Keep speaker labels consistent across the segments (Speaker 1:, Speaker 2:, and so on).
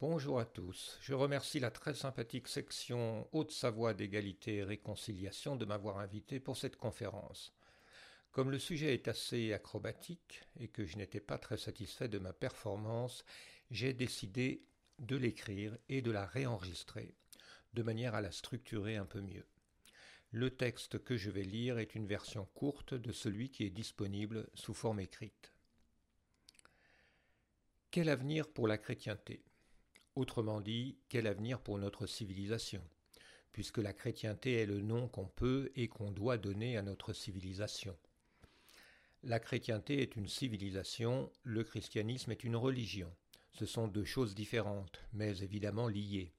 Speaker 1: Bonjour à tous. Je remercie la très sympathique section Haute-Savoie d'égalité et réconciliation de m'avoir invité pour cette conférence. Comme le sujet est assez acrobatique et que je n'étais pas très satisfait de ma performance, j'ai décidé de l'écrire et de la réenregistrer, de manière à la structurer un peu mieux. Le texte que je vais lire est une version courte de celui qui est disponible sous forme écrite. Quel avenir pour la chrétienté? Autrement dit, quel avenir pour notre civilisation puisque la chrétienté est le nom qu'on peut et qu'on doit donner à notre civilisation. La chrétienté est une civilisation, le christianisme est une religion. Ce sont deux choses différentes, mais évidemment liées.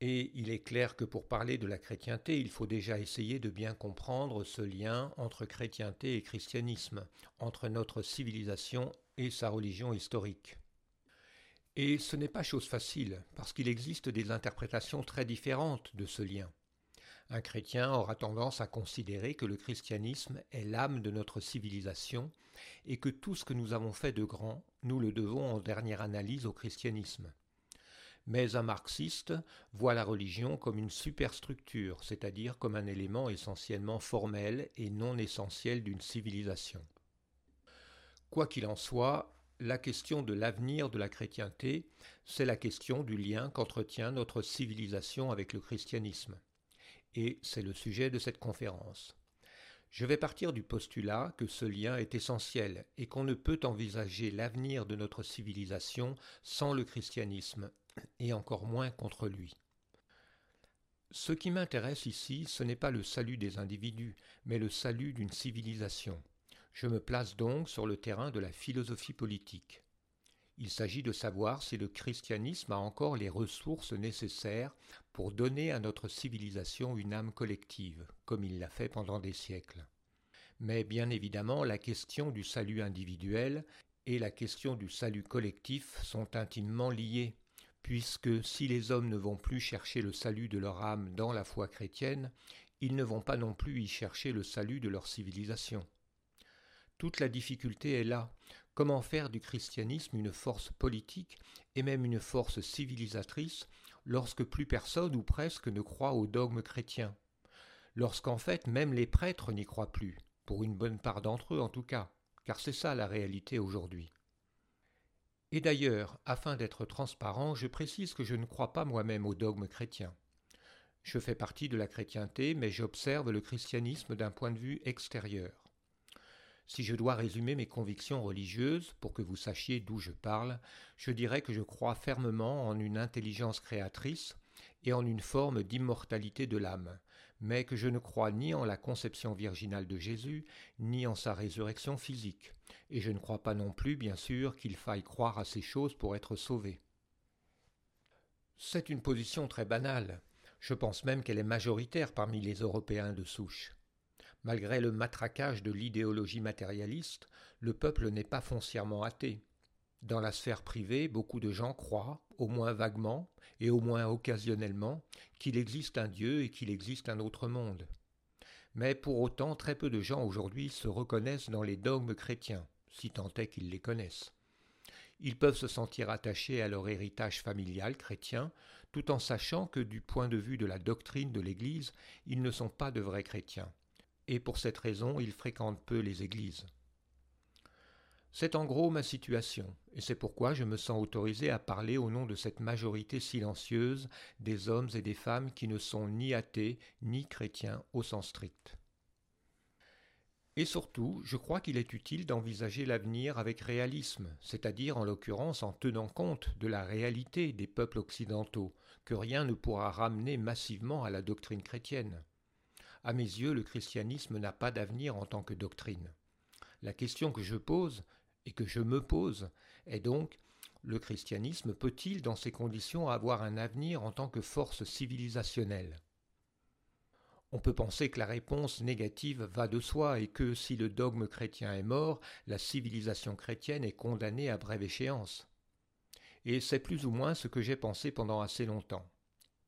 Speaker 1: Et il est clair que pour parler de la chrétienté, il faut déjà essayer de bien comprendre ce lien entre chrétienté et christianisme, entre notre civilisation et sa religion historique. Et ce n'est pas chose facile, parce qu'il existe des interprétations très différentes de ce lien. Un chrétien aura tendance à considérer que le christianisme est l'âme de notre civilisation et que tout ce que nous avons fait de grand, nous le devons en dernière analyse au christianisme. Mais un marxiste voit la religion comme une superstructure, c'est-à-dire comme un élément essentiellement formel et non essentiel d'une civilisation. Quoi qu'il en soit, la question de l'avenir de la chrétienté, c'est la question du lien qu'entretient notre civilisation avec le christianisme. Et c'est le sujet de cette conférence. Je vais partir du postulat que ce lien est essentiel et qu'on ne peut envisager l'avenir de notre civilisation sans le christianisme, et encore moins contre lui. Ce qui m'intéresse ici, ce n'est pas le salut des individus, mais le salut d'une civilisation. Je me place donc sur le terrain de la philosophie politique. Il s'agit de savoir si le christianisme a encore les ressources nécessaires pour donner à notre civilisation une âme collective, comme il l'a fait pendant des siècles. Mais bien évidemment, la question du salut individuel et la question du salut collectif sont intimement liées, puisque si les hommes ne vont plus chercher le salut de leur âme dans la foi chrétienne, ils ne vont pas non plus y chercher le salut de leur civilisation. Toute la difficulté est là. Comment faire du christianisme une force politique et même une force civilisatrice lorsque plus personne ou presque ne croit au dogme chrétien? Lorsqu'en fait même les prêtres n'y croient plus, pour une bonne part d'entre eux en tout cas, car c'est ça la réalité aujourd'hui. Et d'ailleurs, afin d'être transparent, je précise que je ne crois pas moi-même au dogme chrétien. Je fais partie de la chrétienté, mais j'observe le christianisme d'un point de vue extérieur. Si je dois résumer mes convictions religieuses pour que vous sachiez d'où je parle, je dirais que je crois fermement en une intelligence créatrice et en une forme d'immortalité de l'âme, mais que je ne crois ni en la conception virginale de Jésus, ni en sa résurrection physique, et je ne crois pas non plus, bien sûr, qu'il faille croire à ces choses pour être sauvé. C'est une position très banale. Je pense même qu'elle est majoritaire parmi les Européens de souche. Malgré le matraquage de l'idéologie matérialiste, le peuple n'est pas foncièrement athée. Dans la sphère privée, beaucoup de gens croient, au moins vaguement et au moins occasionnellement, qu'il existe un Dieu et qu'il existe un autre monde. Mais pour autant, très peu de gens aujourd'hui se reconnaissent dans les dogmes chrétiens, si tant est qu'ils les connaissent. Ils peuvent se sentir attachés à leur héritage familial chrétien, tout en sachant que du point de vue de la doctrine de l'Église, ils ne sont pas de vrais chrétiens et pour cette raison il fréquente peu les églises. C'est en gros ma situation, et c'est pourquoi je me sens autorisé à parler au nom de cette majorité silencieuse des hommes et des femmes qui ne sont ni athées ni chrétiens au sens strict. Et surtout, je crois qu'il est utile d'envisager l'avenir avec réalisme, c'est-à-dire en l'occurrence en tenant compte de la réalité des peuples occidentaux, que rien ne pourra ramener massivement à la doctrine chrétienne. À mes yeux, le christianisme n'a pas d'avenir en tant que doctrine. La question que je pose, et que je me pose, est donc le christianisme peut-il, dans ces conditions, avoir un avenir en tant que force civilisationnelle? On peut penser que la réponse négative va de soi et que, si le dogme chrétien est mort, la civilisation chrétienne est condamnée à brève échéance. Et c'est plus ou moins ce que j'ai pensé pendant assez longtemps.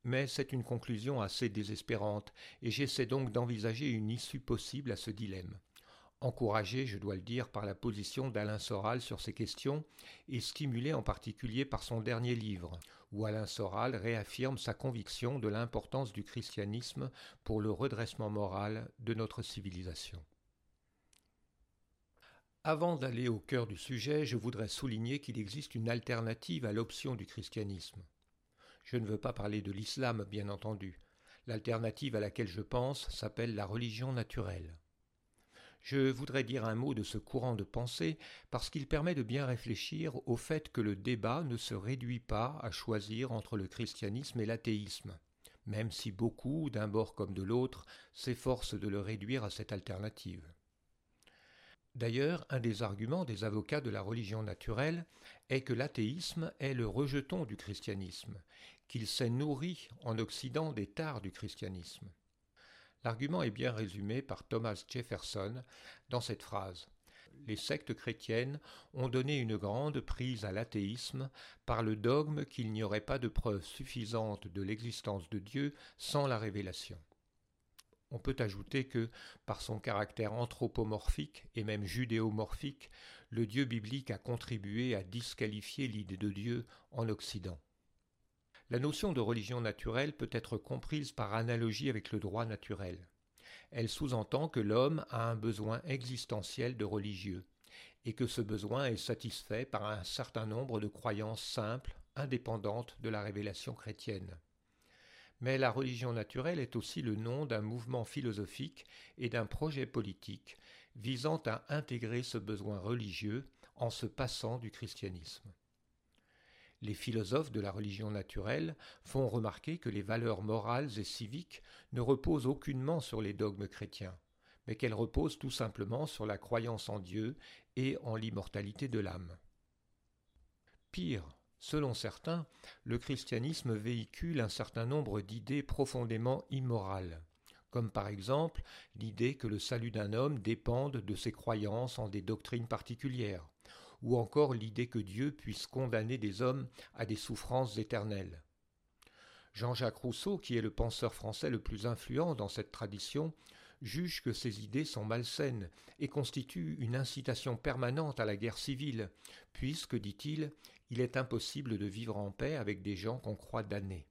Speaker 1: Mais c'est une conclusion assez désespérante, et j'essaie donc d'envisager une issue possible à ce dilemme. Encouragé, je dois le dire, par la position d'Alain Soral sur ces questions, et stimulé en particulier par son dernier livre, où Alain Soral réaffirme sa conviction de l'importance du christianisme pour le redressement moral de notre civilisation. Avant d'aller au cœur du sujet, je voudrais souligner qu'il existe une alternative à l'option du christianisme. Je ne veux pas parler de l'islam, bien entendu. L'alternative à laquelle je pense s'appelle la religion naturelle. Je voudrais dire un mot de ce courant de pensée parce qu'il permet de bien réfléchir au fait que le débat ne se réduit pas à choisir entre le christianisme et l'athéisme, même si beaucoup, d'un bord comme de l'autre, s'efforcent de le réduire à cette alternative. D'ailleurs, un des arguments des avocats de la religion naturelle est que l'athéisme est le rejeton du christianisme, qu'il s'est nourri en Occident des tares du christianisme. L'argument est bien résumé par Thomas Jefferson dans cette phrase. Les sectes chrétiennes ont donné une grande prise à l'athéisme par le dogme qu'il n'y aurait pas de preuve suffisante de l'existence de Dieu sans la révélation. On peut ajouter que, par son caractère anthropomorphique et même judéomorphique, le Dieu biblique a contribué à disqualifier l'idée de Dieu en Occident. La notion de religion naturelle peut être comprise par analogie avec le droit naturel. Elle sous-entend que l'homme a un besoin existentiel de religieux, et que ce besoin est satisfait par un certain nombre de croyances simples, indépendantes de la révélation chrétienne. Mais la religion naturelle est aussi le nom d'un mouvement philosophique et d'un projet politique visant à intégrer ce besoin religieux en se passant du christianisme. Les philosophes de la religion naturelle font remarquer que les valeurs morales et civiques ne reposent aucunement sur les dogmes chrétiens, mais qu'elles reposent tout simplement sur la croyance en Dieu et en l'immortalité de l'âme. Pire, Selon certains, le christianisme véhicule un certain nombre d'idées profondément immorales, comme par exemple l'idée que le salut d'un homme dépende de ses croyances en des doctrines particulières, ou encore l'idée que Dieu puisse condamner des hommes à des souffrances éternelles. Jean-Jacques Rousseau, qui est le penseur français le plus influent dans cette tradition, juge que ces idées sont malsaines et constituent une incitation permanente à la guerre civile, puisque, dit-il, il est impossible de vivre en paix avec des gens qu'on croit damnés.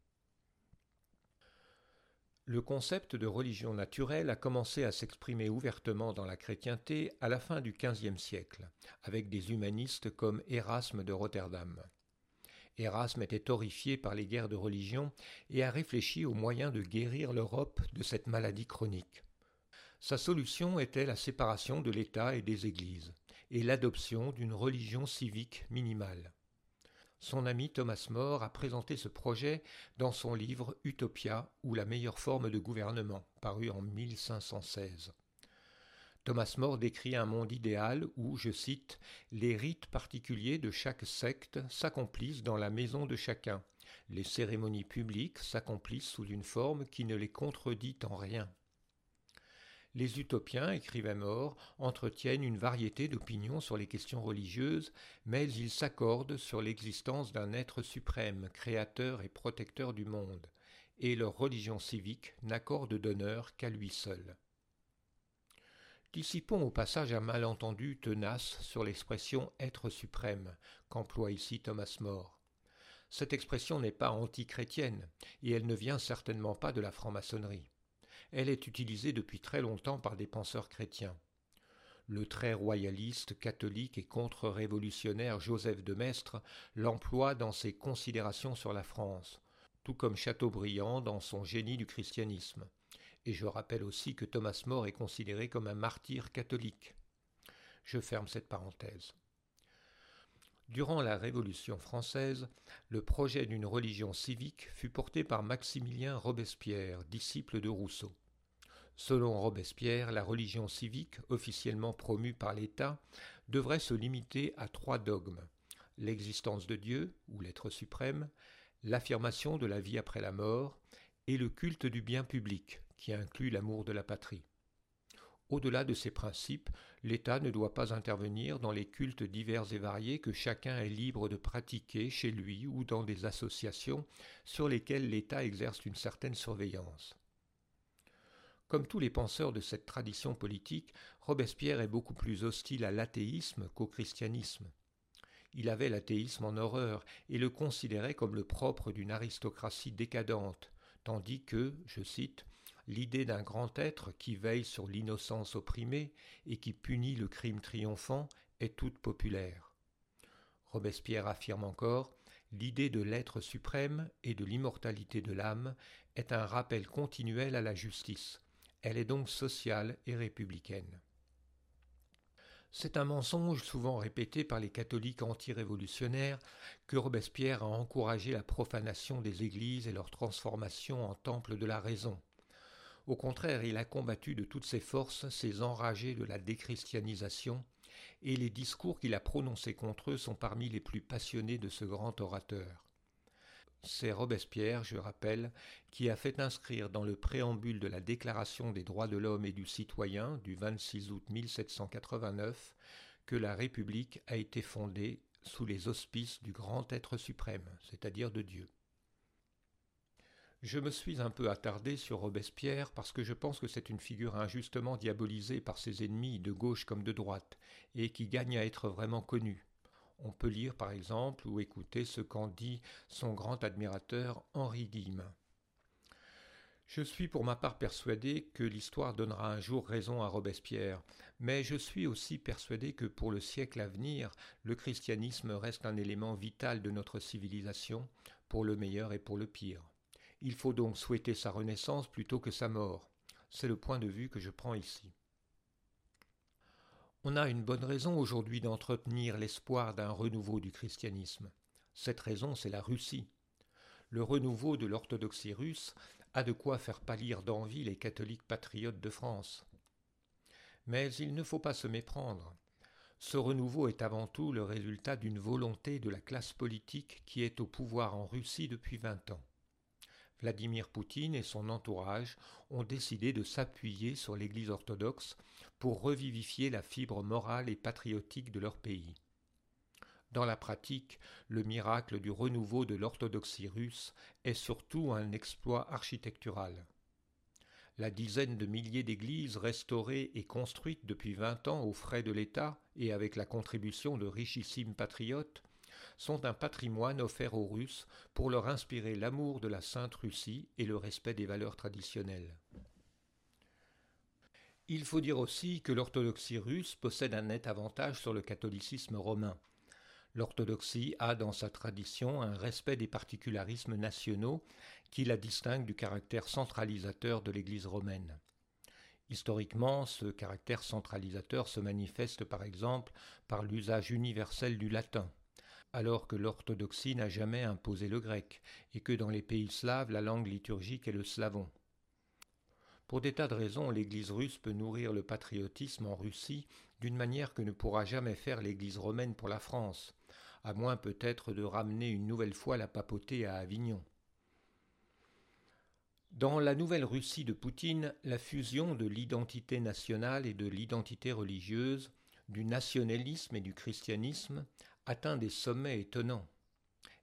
Speaker 1: Le concept de religion naturelle a commencé à s'exprimer ouvertement dans la chrétienté à la fin du XVe siècle, avec des humanistes comme Erasme de Rotterdam. Erasme était horrifié par les guerres de religion et a réfléchi aux moyens de guérir l'Europe de cette maladie chronique. Sa solution était la séparation de l'État et des Églises, et l'adoption d'une religion civique minimale. Son ami Thomas More a présenté ce projet dans son livre Utopia ou la meilleure forme de gouvernement, paru en 1516. Thomas More décrit un monde idéal où, je cite, les rites particuliers de chaque secte s'accomplissent dans la maison de chacun. Les cérémonies publiques s'accomplissent sous une forme qui ne les contredit en rien. Les utopiens, écrivait Mort, entretiennent une variété d'opinions sur les questions religieuses, mais ils s'accordent sur l'existence d'un être suprême, créateur et protecteur du monde, et leur religion civique n'accorde d'honneur qu'à lui seul. Dissipons au passage un malentendu tenace sur l'expression être suprême qu'emploie ici Thomas More. Cette expression n'est pas antichrétienne, et elle ne vient certainement pas de la franc-maçonnerie elle est utilisée depuis très longtemps par des penseurs chrétiens. Le très royaliste, catholique et contre-révolutionnaire Joseph de Maistre l'emploie dans ses considérations sur la France, tout comme Chateaubriand dans son génie du christianisme. Et je rappelle aussi que Thomas More est considéré comme un martyr catholique. Je ferme cette parenthèse. Durant la Révolution française, le projet d'une religion civique fut porté par Maximilien Robespierre, disciple de Rousseau. Selon Robespierre, la religion civique, officiellement promue par l'État, devrait se limiter à trois dogmes l'existence de Dieu, ou l'être suprême, l'affirmation de la vie après la mort, et le culte du bien public, qui inclut l'amour de la patrie. Au-delà de ces principes, l'État ne doit pas intervenir dans les cultes divers et variés que chacun est libre de pratiquer chez lui ou dans des associations sur lesquelles l'État exerce une certaine surveillance. Comme tous les penseurs de cette tradition politique, Robespierre est beaucoup plus hostile à l'athéisme qu'au christianisme. Il avait l'athéisme en horreur et le considérait comme le propre d'une aristocratie décadente, tandis que, je cite, l'idée d'un grand être qui veille sur l'innocence opprimée et qui punit le crime triomphant est toute populaire. Robespierre affirme encore L'idée de l'être suprême et de l'immortalité de l'âme est un rappel continuel à la justice. Elle est donc sociale et républicaine. C'est un mensonge souvent répété par les catholiques anti-révolutionnaires que Robespierre a encouragé la profanation des églises et leur transformation en temple de la raison. Au contraire, il a combattu de toutes ses forces ces enragés de la déchristianisation, et les discours qu'il a prononcés contre eux sont parmi les plus passionnés de ce grand orateur. C'est Robespierre, je rappelle, qui a fait inscrire dans le préambule de la Déclaration des droits de l'homme et du citoyen du 26 août 1789 que la République a été fondée sous les auspices du grand être suprême, c'est-à-dire de Dieu. Je me suis un peu attardé sur Robespierre parce que je pense que c'est une figure injustement diabolisée par ses ennemis de gauche comme de droite, et qui gagne à être vraiment connue. On peut lire par exemple ou écouter ce qu'en dit son grand admirateur Henri Guillemin. Je suis pour ma part persuadé que l'histoire donnera un jour raison à Robespierre, mais je suis aussi persuadé que pour le siècle à venir, le christianisme reste un élément vital de notre civilisation, pour le meilleur et pour le pire. Il faut donc souhaiter sa renaissance plutôt que sa mort. C'est le point de vue que je prends ici. On a une bonne raison aujourd'hui d'entretenir l'espoir d'un renouveau du christianisme. Cette raison, c'est la Russie. Le renouveau de l'orthodoxie russe a de quoi faire pâlir d'envie les catholiques patriotes de France. Mais il ne faut pas se méprendre. Ce renouveau est avant tout le résultat d'une volonté de la classe politique qui est au pouvoir en Russie depuis vingt ans. Vladimir Poutine et son entourage ont décidé de s'appuyer sur l'Église orthodoxe pour revivifier la fibre morale et patriotique de leur pays. Dans la pratique, le miracle du renouveau de l'orthodoxie russe est surtout un exploit architectural. La dizaine de milliers d'églises restaurées et construites depuis vingt ans aux frais de l'État et avec la contribution de richissimes patriotes sont un patrimoine offert aux Russes pour leur inspirer l'amour de la Sainte Russie et le respect des valeurs traditionnelles. Il faut dire aussi que l'orthodoxie russe possède un net avantage sur le catholicisme romain. L'orthodoxie a dans sa tradition un respect des particularismes nationaux qui la distingue du caractère centralisateur de l'Église romaine. Historiquement, ce caractère centralisateur se manifeste par exemple par l'usage universel du latin, alors que l'orthodoxie n'a jamais imposé le grec, et que dans les pays slaves la langue liturgique est le slavon. Pour des tas de raisons, l'Église russe peut nourrir le patriotisme en Russie d'une manière que ne pourra jamais faire l'Église romaine pour la France, à moins peut-être de ramener une nouvelle fois la papauté à Avignon. Dans la nouvelle Russie de Poutine, la fusion de l'identité nationale et de l'identité religieuse, du nationalisme et du christianisme, atteint des sommets étonnants.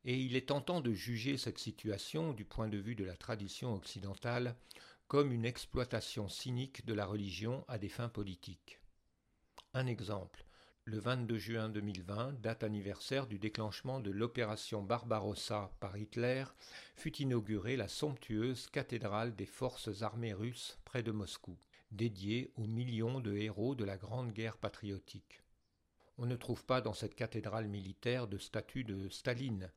Speaker 1: Et il est tentant de juger cette situation, du point de vue de la tradition occidentale, comme une exploitation cynique de la religion à des fins politiques. Un exemple. Le 22 juin 2020, date anniversaire du déclenchement de l'opération Barbarossa par Hitler, fut inaugurée la somptueuse cathédrale des forces armées russes près de Moscou, dédiée aux millions de héros de la Grande Guerre patriotique. On ne trouve pas dans cette cathédrale militaire de statues de Staline,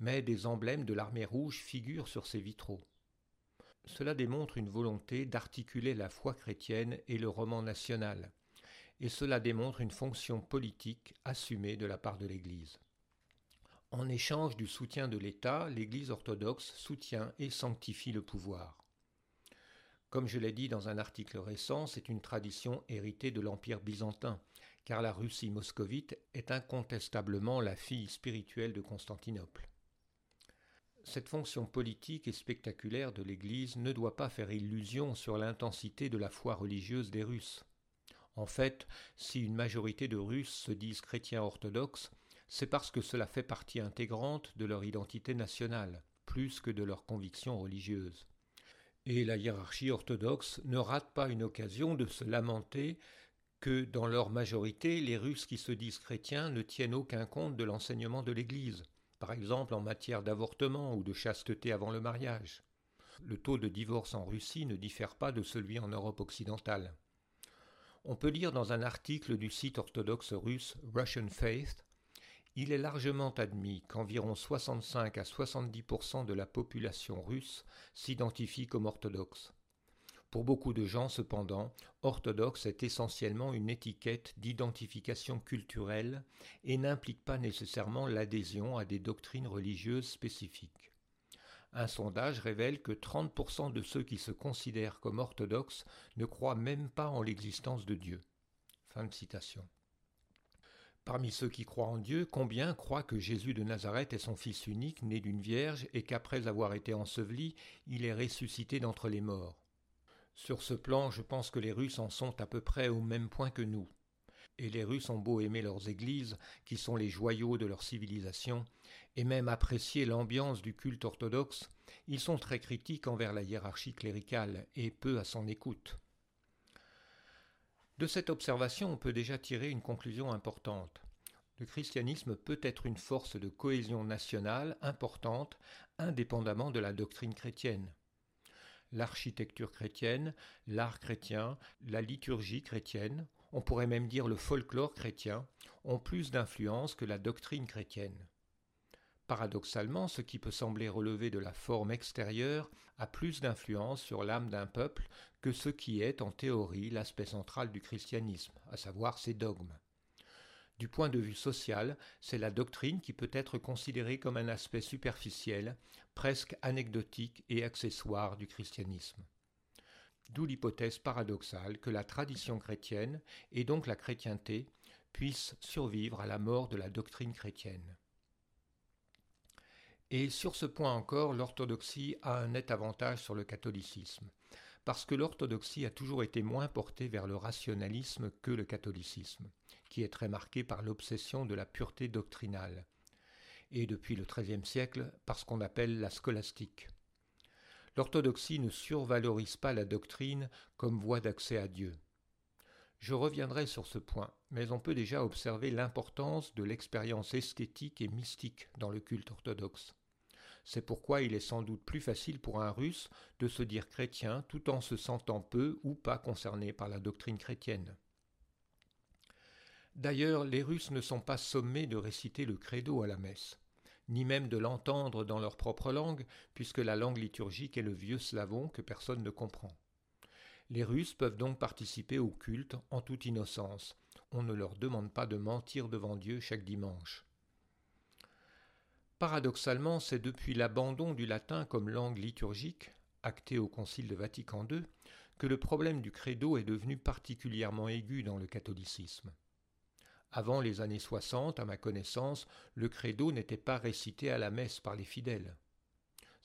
Speaker 1: mais des emblèmes de l'armée rouge figurent sur ces vitraux. Cela démontre une volonté d'articuler la foi chrétienne et le roman national, et cela démontre une fonction politique assumée de la part de l'Église. En échange du soutien de l'État, l'Église orthodoxe soutient et sanctifie le pouvoir. Comme je l'ai dit dans un article récent, c'est une tradition héritée de l'Empire byzantin, car la Russie moscovite est incontestablement la fille spirituelle de Constantinople. Cette fonction politique et spectaculaire de l'Église ne doit pas faire illusion sur l'intensité de la foi religieuse des Russes. En fait, si une majorité de Russes se disent chrétiens orthodoxes, c'est parce que cela fait partie intégrante de leur identité nationale, plus que de leurs convictions religieuses. Et la hiérarchie orthodoxe ne rate pas une occasion de se lamenter que dans leur majorité, les Russes qui se disent chrétiens ne tiennent aucun compte de l'enseignement de l'Église, par exemple en matière d'avortement ou de chasteté avant le mariage. Le taux de divorce en Russie ne diffère pas de celui en Europe occidentale. On peut lire dans un article du site orthodoxe russe Russian Faith il est largement admis qu'environ 65 à 70% de la population russe s'identifie comme orthodoxe. Pour beaucoup de gens, cependant, orthodoxe est essentiellement une étiquette d'identification culturelle et n'implique pas nécessairement l'adhésion à des doctrines religieuses spécifiques. Un sondage révèle que 30% de ceux qui se considèrent comme orthodoxes ne croient même pas en l'existence de Dieu. Parmi ceux qui croient en Dieu, combien croient que Jésus de Nazareth est son Fils unique, né d'une vierge, et qu'après avoir été enseveli, il est ressuscité d'entre les morts? Sur ce plan, je pense que les Russes en sont à peu près au même point que nous. Et les Russes ont beau aimer leurs églises, qui sont les joyaux de leur civilisation, et même apprécier l'ambiance du culte orthodoxe, ils sont très critiques envers la hiérarchie cléricale et peu à son écoute. De cette observation, on peut déjà tirer une conclusion importante. Le christianisme peut être une force de cohésion nationale importante, indépendamment de la doctrine chrétienne l'architecture chrétienne, l'art chrétien, la liturgie chrétienne, on pourrait même dire le folklore chrétien, ont plus d'influence que la doctrine chrétienne. Paradoxalement, ce qui peut sembler relever de la forme extérieure a plus d'influence sur l'âme d'un peuple que ce qui est en théorie l'aspect central du christianisme, à savoir ses dogmes. Du point de vue social, c'est la doctrine qui peut être considérée comme un aspect superficiel, presque anecdotique et accessoire du christianisme. D'où l'hypothèse paradoxale que la tradition chrétienne, et donc la chrétienté, puisse survivre à la mort de la doctrine chrétienne. Et sur ce point encore, l'orthodoxie a un net avantage sur le catholicisme, parce que l'orthodoxie a toujours été moins portée vers le rationalisme que le catholicisme, qui est très marqué par l'obsession de la pureté doctrinale, et depuis le XIIIe siècle par ce qu'on appelle la scolastique. L'orthodoxie ne survalorise pas la doctrine comme voie d'accès à Dieu. Je reviendrai sur ce point, mais on peut déjà observer l'importance de l'expérience esthétique et mystique dans le culte orthodoxe. C'est pourquoi il est sans doute plus facile pour un russe de se dire chrétien tout en se sentant peu ou pas concerné par la doctrine chrétienne. D'ailleurs, les Russes ne sont pas sommés de réciter le credo à la messe, ni même de l'entendre dans leur propre langue, puisque la langue liturgique est le vieux slavon que personne ne comprend. Les Russes peuvent donc participer au culte en toute innocence. On ne leur demande pas de mentir devant Dieu chaque dimanche. Paradoxalement, c'est depuis l'abandon du latin comme langue liturgique, acté au Concile de Vatican II, que le problème du credo est devenu particulièrement aigu dans le catholicisme. Avant les années 60, à ma connaissance, le credo n'était pas récité à la messe par les fidèles.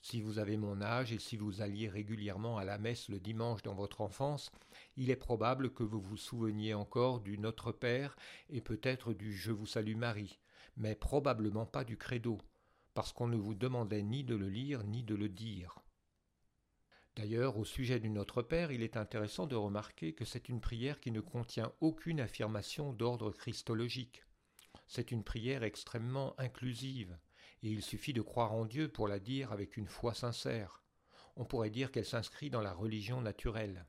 Speaker 1: Si vous avez mon âge et si vous alliez régulièrement à la messe le dimanche dans votre enfance, il est probable que vous vous souveniez encore du Notre Père et peut-être du Je vous salue Marie, mais probablement pas du credo, parce qu'on ne vous demandait ni de le lire ni de le dire. D'ailleurs, au sujet du Notre Père, il est intéressant de remarquer que c'est une prière qui ne contient aucune affirmation d'ordre christologique. C'est une prière extrêmement inclusive, et il suffit de croire en Dieu pour la dire avec une foi sincère. On pourrait dire qu'elle s'inscrit dans la religion naturelle.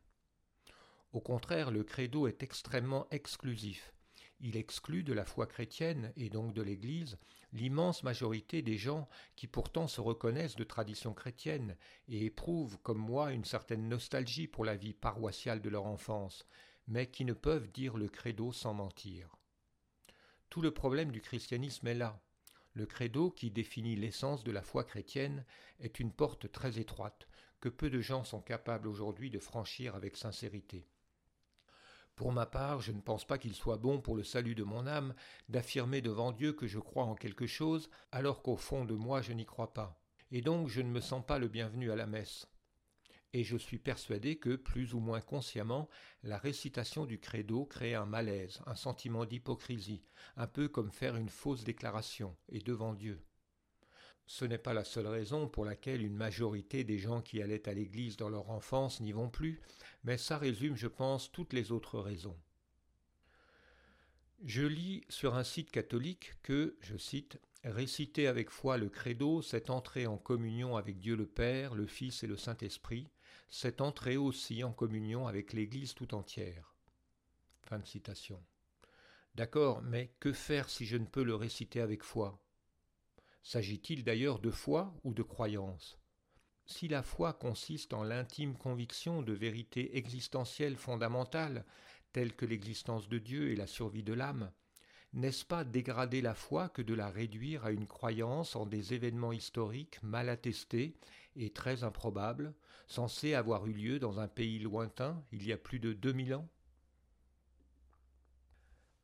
Speaker 1: Au contraire, le credo est extrêmement exclusif. Il exclut de la foi chrétienne et donc de l'Église l'immense majorité des gens qui pourtant se reconnaissent de tradition chrétienne et éprouvent, comme moi, une certaine nostalgie pour la vie paroissiale de leur enfance, mais qui ne peuvent dire le credo sans mentir. Tout le problème du christianisme est là. Le credo, qui définit l'essence de la foi chrétienne, est une porte très étroite, que peu de gens sont capables aujourd'hui de franchir avec sincérité. Pour ma part, je ne pense pas qu'il soit bon pour le salut de mon âme d'affirmer devant Dieu que je crois en quelque chose, alors qu'au fond de moi je n'y crois pas. Et donc je ne me sens pas le bienvenu à la messe. Et je suis persuadé que, plus ou moins consciemment, la récitation du credo crée un malaise, un sentiment d'hypocrisie, un peu comme faire une fausse déclaration, et devant Dieu. Ce n'est pas la seule raison pour laquelle une majorité des gens qui allaient à l'église dans leur enfance n'y vont plus, mais ça résume, je pense, toutes les autres raisons. Je lis sur un site catholique que, je cite, Réciter avec foi le credo, c'est entrer en communion avec Dieu le Père, le Fils et le Saint-Esprit, c'est entrer aussi en communion avec l'Église tout entière. Fin de citation. D'accord, mais que faire si je ne peux le réciter avec foi? S'agit-il d'ailleurs de foi ou de croyance? Si la foi consiste en l'intime conviction de vérités existentielles fondamentales, telles que l'existence de Dieu et la survie de l'âme, n'est-ce pas dégrader la foi que de la réduire à une croyance en des événements historiques mal attestés et très improbables, censés avoir eu lieu dans un pays lointain il y a plus de deux mille ans?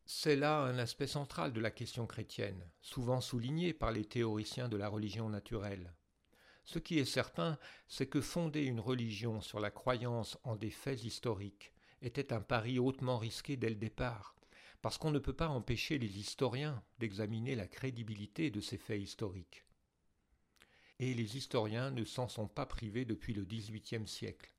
Speaker 1: C'est là un aspect central de la question chrétienne, souvent souligné par les théoriciens de la religion naturelle. Ce qui est certain, c'est que fonder une religion sur la croyance en des faits historiques était un pari hautement risqué dès le départ, parce qu'on ne peut pas empêcher les historiens d'examiner la crédibilité de ces faits historiques. Et les historiens ne s'en sont pas privés depuis le XVIIIe siècle.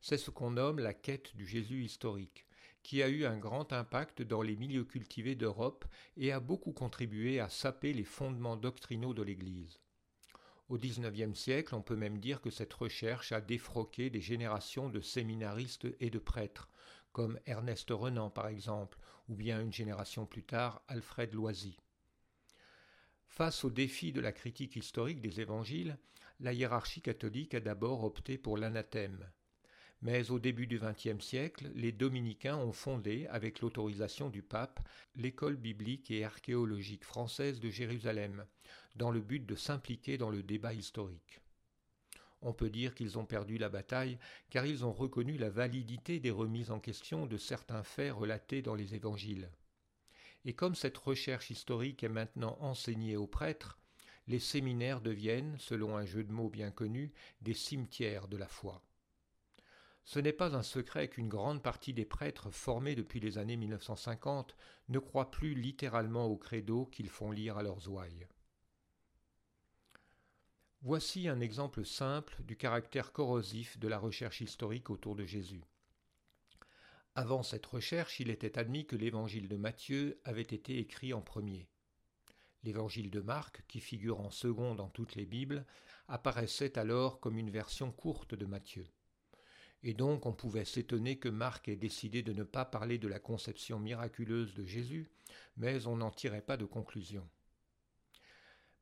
Speaker 1: C'est ce qu'on nomme la quête du Jésus historique, qui a eu un grand impact dans les milieux cultivés d'Europe et a beaucoup contribué à saper les fondements doctrinaux de l'Église. Au XIXe siècle, on peut même dire que cette recherche a défroqué des générations de séminaristes et de prêtres, comme Ernest Renan par exemple, ou bien une génération plus tard Alfred Loisy. Face au défi de la critique historique des évangiles, la hiérarchie catholique a d'abord opté pour l'anathème, mais au début du XXe siècle, les dominicains ont fondé, avec l'autorisation du pape, l'école biblique et archéologique française de Jérusalem, dans le but de s'impliquer dans le débat historique. On peut dire qu'ils ont perdu la bataille car ils ont reconnu la validité des remises en question de certains faits relatés dans les évangiles. Et comme cette recherche historique est maintenant enseignée aux prêtres, les séminaires deviennent, selon un jeu de mots bien connu, des cimetières de la foi. Ce n'est pas un secret qu'une grande partie des prêtres formés depuis les années 1950 ne croient plus littéralement au credo qu'ils font lire à leurs ouailles. Voici un exemple simple du caractère corrosif de la recherche historique autour de Jésus. Avant cette recherche, il était admis que l'évangile de Matthieu avait été écrit en premier. L'évangile de Marc, qui figure en second dans toutes les Bibles, apparaissait alors comme une version courte de Matthieu et donc on pouvait s'étonner que Marc ait décidé de ne pas parler de la conception miraculeuse de Jésus, mais on n'en tirait pas de conclusion.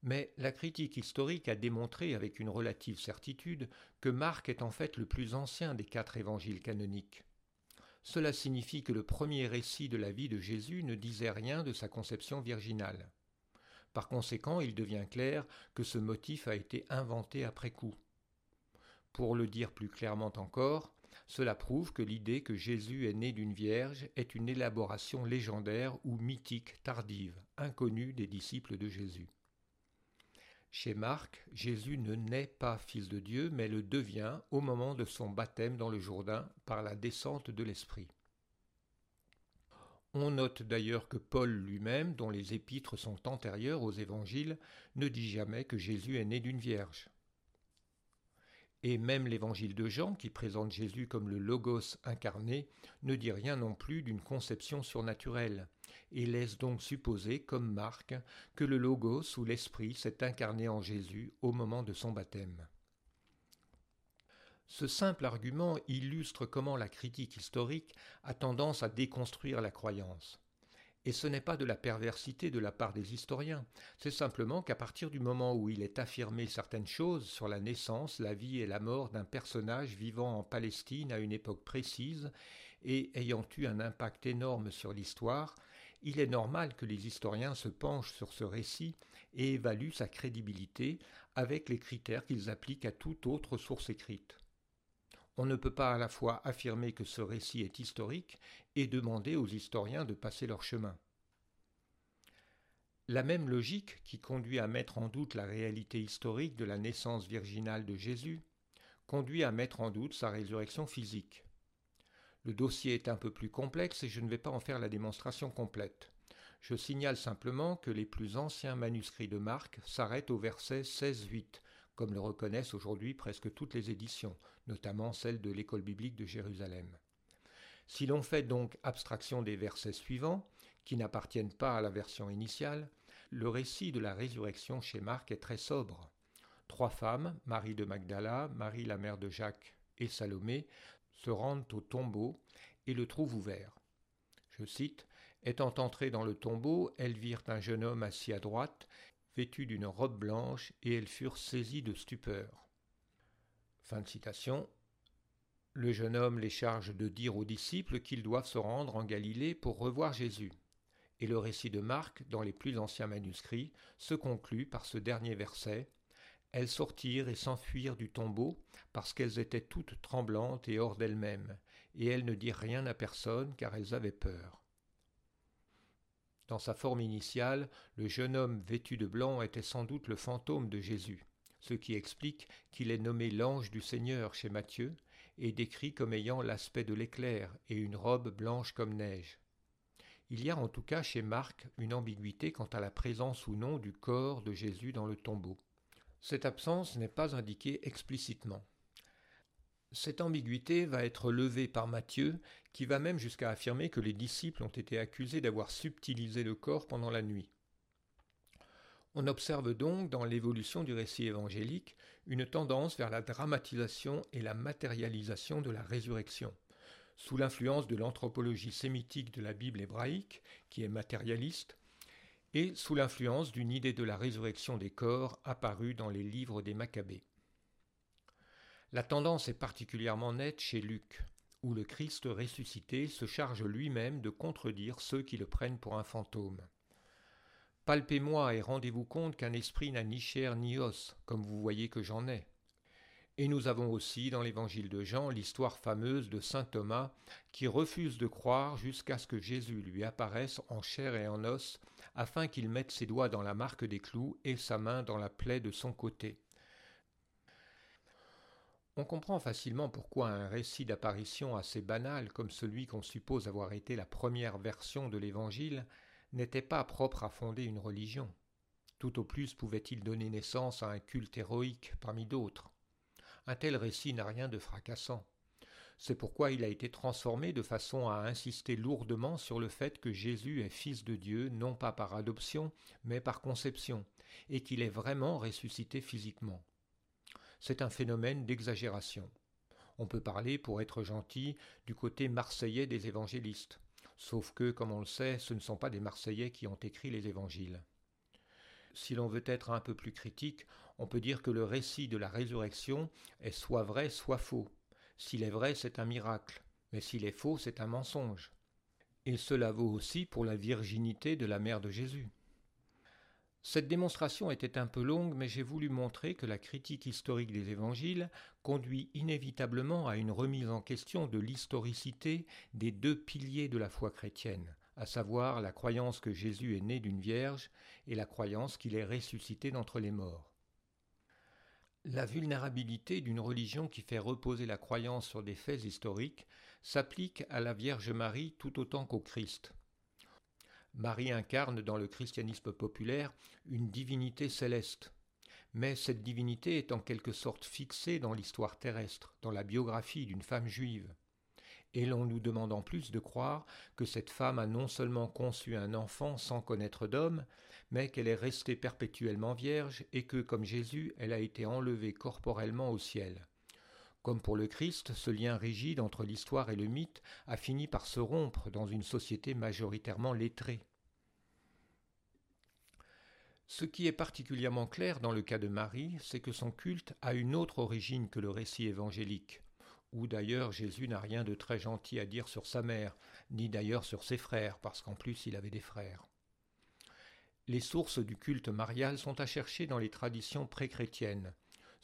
Speaker 1: Mais la critique historique a démontré avec une relative certitude que Marc est en fait le plus ancien des quatre évangiles canoniques. Cela signifie que le premier récit de la vie de Jésus ne disait rien de sa conception virginale. Par conséquent, il devient clair que ce motif a été inventé après coup. Pour le dire plus clairement encore, cela prouve que l'idée que Jésus est né d'une vierge est une élaboration légendaire ou mythique tardive, inconnue des disciples de Jésus. Chez Marc, Jésus ne naît pas fils de Dieu, mais le devient au moment de son baptême dans le Jourdain par la descente de l'Esprit. On note d'ailleurs que Paul lui-même, dont les épîtres sont antérieures aux évangiles, ne dit jamais que Jésus est né d'une vierge. Et même l'évangile de Jean, qui présente Jésus comme le Logos incarné, ne dit rien non plus d'une conception surnaturelle, et laisse donc supposer, comme Marc, que le Logos ou l'Esprit s'est incarné en Jésus au moment de son baptême. Ce simple argument illustre comment la critique historique a tendance à déconstruire la croyance. Et ce n'est pas de la perversité de la part des historiens, c'est simplement qu'à partir du moment où il est affirmé certaines choses sur la naissance, la vie et la mort d'un personnage vivant en Palestine à une époque précise et ayant eu un impact énorme sur l'histoire, il est normal que les historiens se penchent sur ce récit et évaluent sa crédibilité avec les critères qu'ils appliquent à toute autre source écrite. On ne peut pas à la fois affirmer que ce récit est historique et demander aux historiens de passer leur chemin. La même logique qui conduit à mettre en doute la réalité historique de la naissance virginale de Jésus conduit à mettre en doute sa résurrection physique. Le dossier est un peu plus complexe et je ne vais pas en faire la démonstration complète. Je signale simplement que les plus anciens manuscrits de Marc s'arrêtent au verset 16-8, comme le reconnaissent aujourd'hui presque toutes les éditions, notamment celle de l'école biblique de Jérusalem. Si l'on fait donc abstraction des versets suivants, qui n'appartiennent pas à la version initiale, le récit de la résurrection chez Marc est très sobre. Trois femmes, Marie de Magdala, Marie la mère de Jacques et Salomé, se rendent au tombeau et le trouvent ouvert. Je cite Étant entrées dans le tombeau, elles virent un jeune homme assis à droite, vêtu d'une robe blanche, et elles furent saisies de stupeur. Fin de citation. Le jeune homme les charge de dire aux disciples qu'ils doivent se rendre en Galilée pour revoir Jésus. Et le récit de Marc, dans les plus anciens manuscrits, se conclut par ce dernier verset elles sortirent et s'enfuirent du tombeau, parce qu'elles étaient toutes tremblantes et hors d'elles-mêmes, et elles ne dirent rien à personne, car elles avaient peur. Dans sa forme initiale, le jeune homme vêtu de blanc était sans doute le fantôme de Jésus, ce qui explique qu'il est nommé l'ange du Seigneur chez Matthieu, et décrit comme ayant l'aspect de l'éclair et une robe blanche comme neige. Il y a en tout cas chez Marc une ambiguïté quant à la présence ou non du corps de Jésus dans le tombeau. Cette absence n'est pas indiquée explicitement. Cette ambiguïté va être levée par Matthieu, qui va même jusqu'à affirmer que les disciples ont été accusés d'avoir subtilisé le corps pendant la nuit. On observe donc dans l'évolution du récit évangélique une tendance vers la dramatisation et la matérialisation de la résurrection, sous l'influence de l'anthropologie sémitique de la Bible hébraïque, qui est matérialiste, et sous l'influence d'une idée de la résurrection des corps apparue dans les livres des Maccabées. La tendance est particulièrement nette chez Luc, où le Christ ressuscité se charge lui-même de contredire ceux qui le prennent pour un fantôme. Palpez-moi et rendez-vous compte qu'un esprit n'a ni chair ni os, comme vous voyez que j'en ai. Et nous avons aussi dans l'évangile de Jean l'histoire fameuse de saint Thomas qui refuse de croire jusqu'à ce que Jésus lui apparaisse en chair et en os afin qu'il mette ses doigts dans la marque des clous et sa main dans la plaie de son côté. On comprend facilement pourquoi un récit d'apparition assez banal comme celui qu'on suppose avoir été la première version de l'Évangile n'était pas propre à fonder une religion. Tout au plus pouvait-il donner naissance à un culte héroïque parmi d'autres. Un tel récit n'a rien de fracassant. C'est pourquoi il a été transformé de façon à insister lourdement sur le fait que Jésus est fils de Dieu non pas par adoption, mais par conception, et qu'il est vraiment ressuscité physiquement. C'est un phénomène d'exagération. On peut parler, pour être gentil, du côté marseillais des évangélistes, sauf que, comme on le sait, ce ne sont pas des Marseillais qui ont écrit les évangiles. Si l'on veut être un peu plus critique, on peut dire que le récit de la résurrection est soit vrai, soit faux. S'il est vrai, c'est un miracle, mais s'il est faux, c'est un mensonge. Et cela vaut aussi pour la virginité de la mère de Jésus. Cette démonstration était un peu longue, mais j'ai voulu montrer que la critique historique des évangiles conduit inévitablement à une remise en question de l'historicité des deux piliers de la foi chrétienne, à savoir la croyance que Jésus est né d'une vierge et la croyance qu'il est ressuscité d'entre les morts. La vulnérabilité d'une religion qui fait reposer la croyance sur des faits historiques s'applique à la Vierge Marie tout autant qu'au Christ. Marie incarne dans le christianisme populaire une divinité céleste, mais cette divinité est en quelque sorte fixée dans l'histoire terrestre, dans la biographie d'une femme juive et l'on nous demande en plus de croire que cette femme a non seulement conçu un enfant sans connaître d'homme, mais qu'elle est restée perpétuellement vierge et que, comme Jésus, elle a été enlevée corporellement au ciel. Comme pour le Christ, ce lien rigide entre l'histoire et le mythe a fini par se rompre dans une société majoritairement lettrée. Ce qui est particulièrement clair dans le cas de Marie, c'est que son culte a une autre origine que le récit évangélique où d'ailleurs Jésus n'a rien de très gentil à dire sur sa mère, ni d'ailleurs sur ses frères, parce qu'en plus il avait des frères. Les sources du culte marial sont à chercher dans les traditions pré-chrétiennes,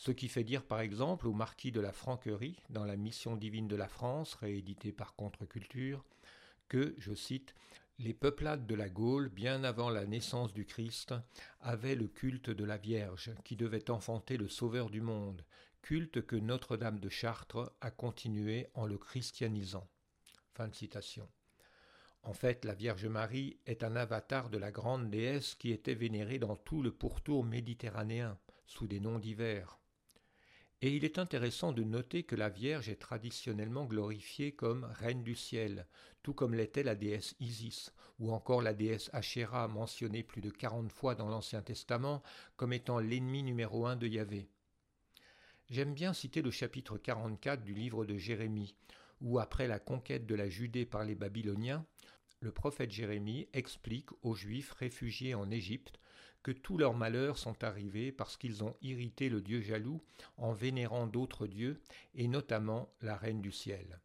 Speaker 1: ce qui fait dire par exemple au marquis de la Franquerie, dans la Mission divine de la France, réédité par Contre-Culture, que, je cite, les peuplades de la Gaule, bien avant la naissance du Christ, avaient le culte de la Vierge, qui devait enfanter le Sauveur du monde, culte que Notre-Dame de Chartres a continué en le christianisant. En fait, la Vierge Marie est un avatar de la grande déesse qui était vénérée dans tout le pourtour méditerranéen, sous des noms divers. Et il est intéressant de noter que la Vierge est traditionnellement glorifiée comme reine du ciel, tout comme l'était la déesse Isis, ou encore la déesse Asherah mentionnée plus de quarante fois dans l'Ancien Testament comme étant l'ennemi numéro un de Yahvé. J'aime bien citer le chapitre 44 du livre de Jérémie, où après la conquête de la Judée par les Babyloniens, le prophète Jérémie explique aux Juifs réfugiés en Égypte que tous leurs malheurs sont arrivés parce qu'ils ont irrité le Dieu jaloux en vénérant d'autres dieux, et notamment la Reine du ciel.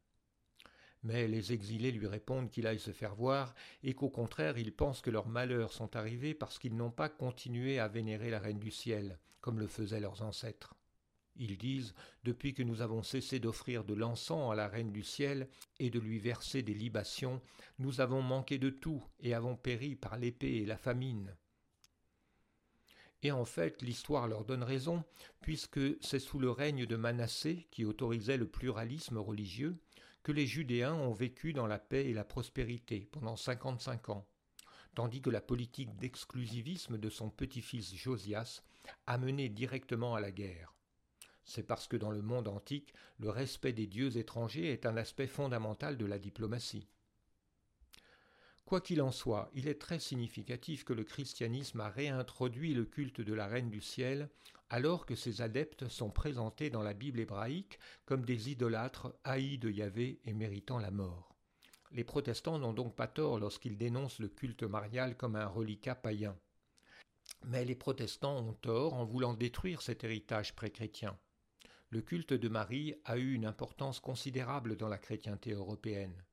Speaker 1: Mais les exilés lui répondent qu'il aille se faire voir, et qu'au contraire ils pensent que leurs malheurs sont arrivés parce qu'ils n'ont pas continué à vénérer la Reine du ciel, comme le faisaient leurs ancêtres. Ils disent Depuis que nous avons cessé d'offrir de l'encens à la Reine du ciel et de lui verser des libations, nous avons manqué de tout et avons péri par l'épée et la famine. Et en fait, l'histoire leur donne raison, puisque c'est sous le règne de Manassé, qui autorisait le pluralisme religieux, que les Judéens ont vécu dans la paix et la prospérité pendant cinquante-cinq ans, tandis que la politique d'exclusivisme de son petit-fils Josias a mené directement à la guerre. C'est parce que dans le monde antique, le respect des dieux étrangers est un aspect fondamental de la diplomatie. Quoi qu'il en soit, il est très significatif que le christianisme a réintroduit le culte de la Reine du ciel alors que ses adeptes sont présentés dans la Bible hébraïque comme des idolâtres haïs de Yahvé et méritant la mort. Les protestants n'ont donc pas tort lorsqu'ils dénoncent le culte marial comme un reliquat païen. Mais les protestants ont tort en voulant détruire cet héritage pré-chrétien. Le culte de Marie a eu une importance considérable dans la chrétienté européenne.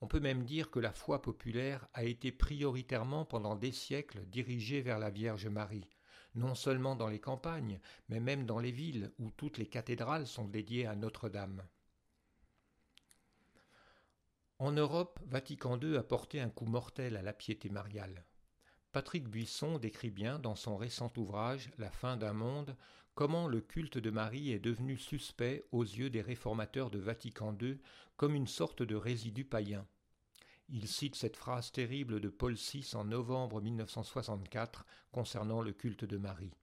Speaker 1: On peut même dire que la foi populaire a été prioritairement pendant des siècles dirigée vers la Vierge Marie, non seulement dans les campagnes, mais même dans les villes où toutes les cathédrales sont dédiées à Notre-Dame. En Europe, Vatican II a porté un coup mortel à la piété mariale. Patrick Buisson décrit bien dans son récent ouvrage La fin d'un monde comment le culte de Marie est devenu suspect aux yeux des réformateurs de Vatican II comme une sorte de résidu païen? Il cite cette phrase terrible de Paul VI en novembre 1964 concernant le culte de Marie.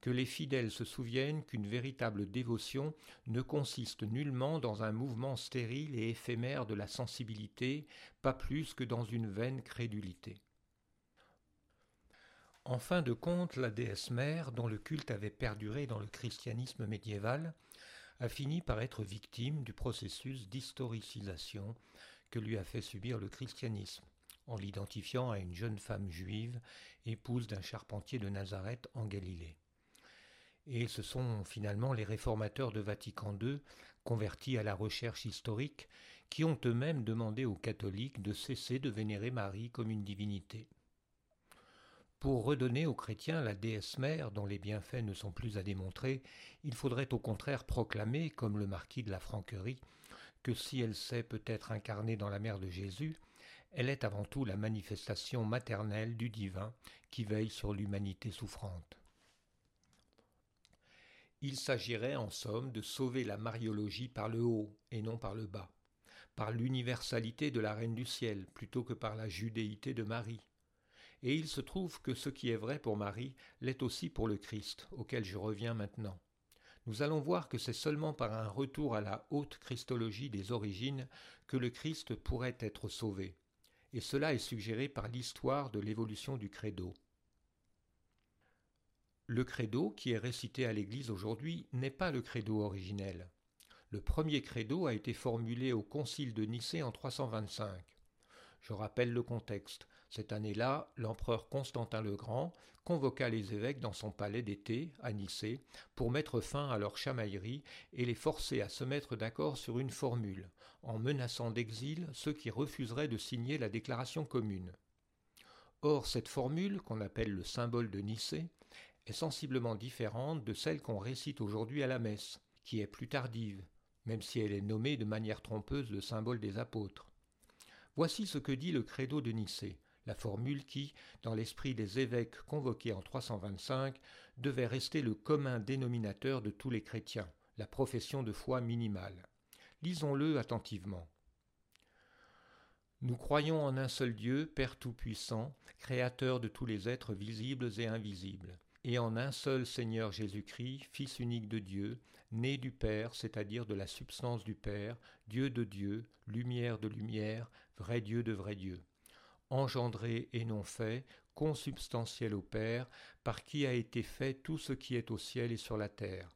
Speaker 1: Que les fidèles se souviennent qu'une véritable dévotion ne consiste nullement dans un mouvement stérile et éphémère de la sensibilité, pas plus que dans une vaine crédulité. En fin de compte, la déesse mère, dont le culte avait perduré dans le christianisme médiéval, a fini par être victime du processus d'historicisation que lui a fait subir le christianisme, en l'identifiant à une jeune femme juive, épouse d'un charpentier de Nazareth en Galilée. Et ce sont finalement les réformateurs de Vatican II, convertis à la recherche historique, qui ont eux-mêmes demandé aux catholiques de cesser de vénérer Marie comme une divinité. Pour redonner aux chrétiens la déesse mère dont les bienfaits ne sont plus à démontrer, il faudrait au contraire proclamer, comme le marquis de la Franquerie, que si elle sait peut-être incarnée dans la mère de Jésus, elle est avant tout la manifestation maternelle du divin qui veille sur l'humanité souffrante. Il s'agirait en somme de sauver la mariologie par le haut et non par le bas, par l'universalité de la Reine du ciel plutôt que par la judéité de Marie, et il se trouve que ce qui est vrai pour Marie l'est aussi pour le Christ, auquel je reviens maintenant. Nous allons voir que c'est seulement par un retour à la haute christologie des origines que le Christ pourrait être sauvé, et cela est suggéré par l'histoire de l'évolution du credo. Le credo qui est récité à l'Église aujourd'hui n'est pas le credo originel. Le premier credo a été formulé au Concile de Nicée en 325. Je rappelle le contexte. Cette année-là, l'empereur Constantin le Grand convoqua les évêques dans son palais d'été, à Nicée, pour mettre fin à leur chamaillerie et les forcer à se mettre d'accord sur une formule, en menaçant d'exil ceux qui refuseraient de signer la déclaration commune. Or, cette formule, qu'on appelle le symbole de Nicée, est sensiblement différente de celle qu'on récite aujourd'hui à la messe, qui est plus tardive, même si elle est nommée de manière trompeuse le symbole des apôtres. Voici ce que dit le credo de Nicée, la formule qui, dans l'esprit des évêques convoqués en 325, devait rester le commun dénominateur de tous les chrétiens, la profession de foi minimale. Lisons-le attentivement. Nous croyons en un seul Dieu, Père Tout-Puissant, Créateur de tous les êtres visibles et invisibles, et en un seul Seigneur Jésus-Christ, Fils unique de Dieu, né du Père, c'est-à-dire de la substance du Père, Dieu de Dieu, lumière de lumière, vrai Dieu de vrai Dieu, engendré et non fait, consubstantiel au Père, par qui a été fait tout ce qui est au ciel et sur la terre,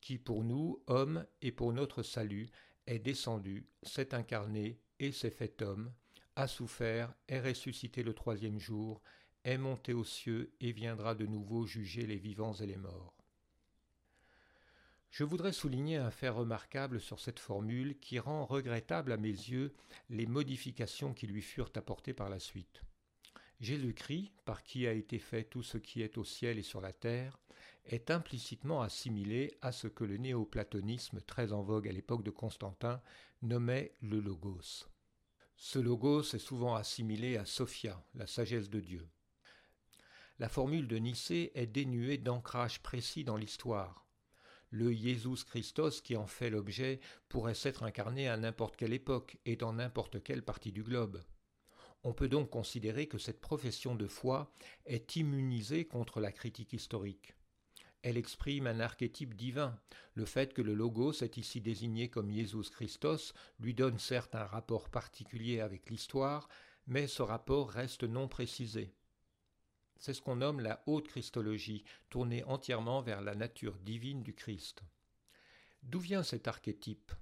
Speaker 1: qui pour nous, hommes, et pour notre salut, est descendu, s'est incarné et s'est fait homme, a souffert, est ressuscité le troisième jour, est monté aux cieux et viendra de nouveau juger les vivants et les morts. Je voudrais souligner un fait remarquable sur cette formule qui rend regrettable à mes yeux les modifications qui lui furent apportées par la suite. Jésus-Christ, par qui a été fait tout ce qui est au ciel et sur la terre, est implicitement assimilé à ce que le néoplatonisme, très en vogue à l'époque de Constantin, nommait le logos. Ce logos est souvent assimilé à Sophia, la sagesse de Dieu. La formule de Nicée est dénuée d'ancrage précis dans l'histoire. Le Jesus Christos qui en fait l'objet pourrait s'être incarné à n'importe quelle époque et dans n'importe quelle partie du globe. On peut donc considérer que cette profession de foi est immunisée contre la critique historique. Elle exprime un archétype divin. Le fait que le logos est ici désigné comme Jesus Christos lui donne certes un rapport particulier avec l'histoire, mais ce rapport reste non précisé. C'est ce qu'on nomme la haute Christologie, tournée entièrement vers la nature divine du Christ. D'où vient cet archétype?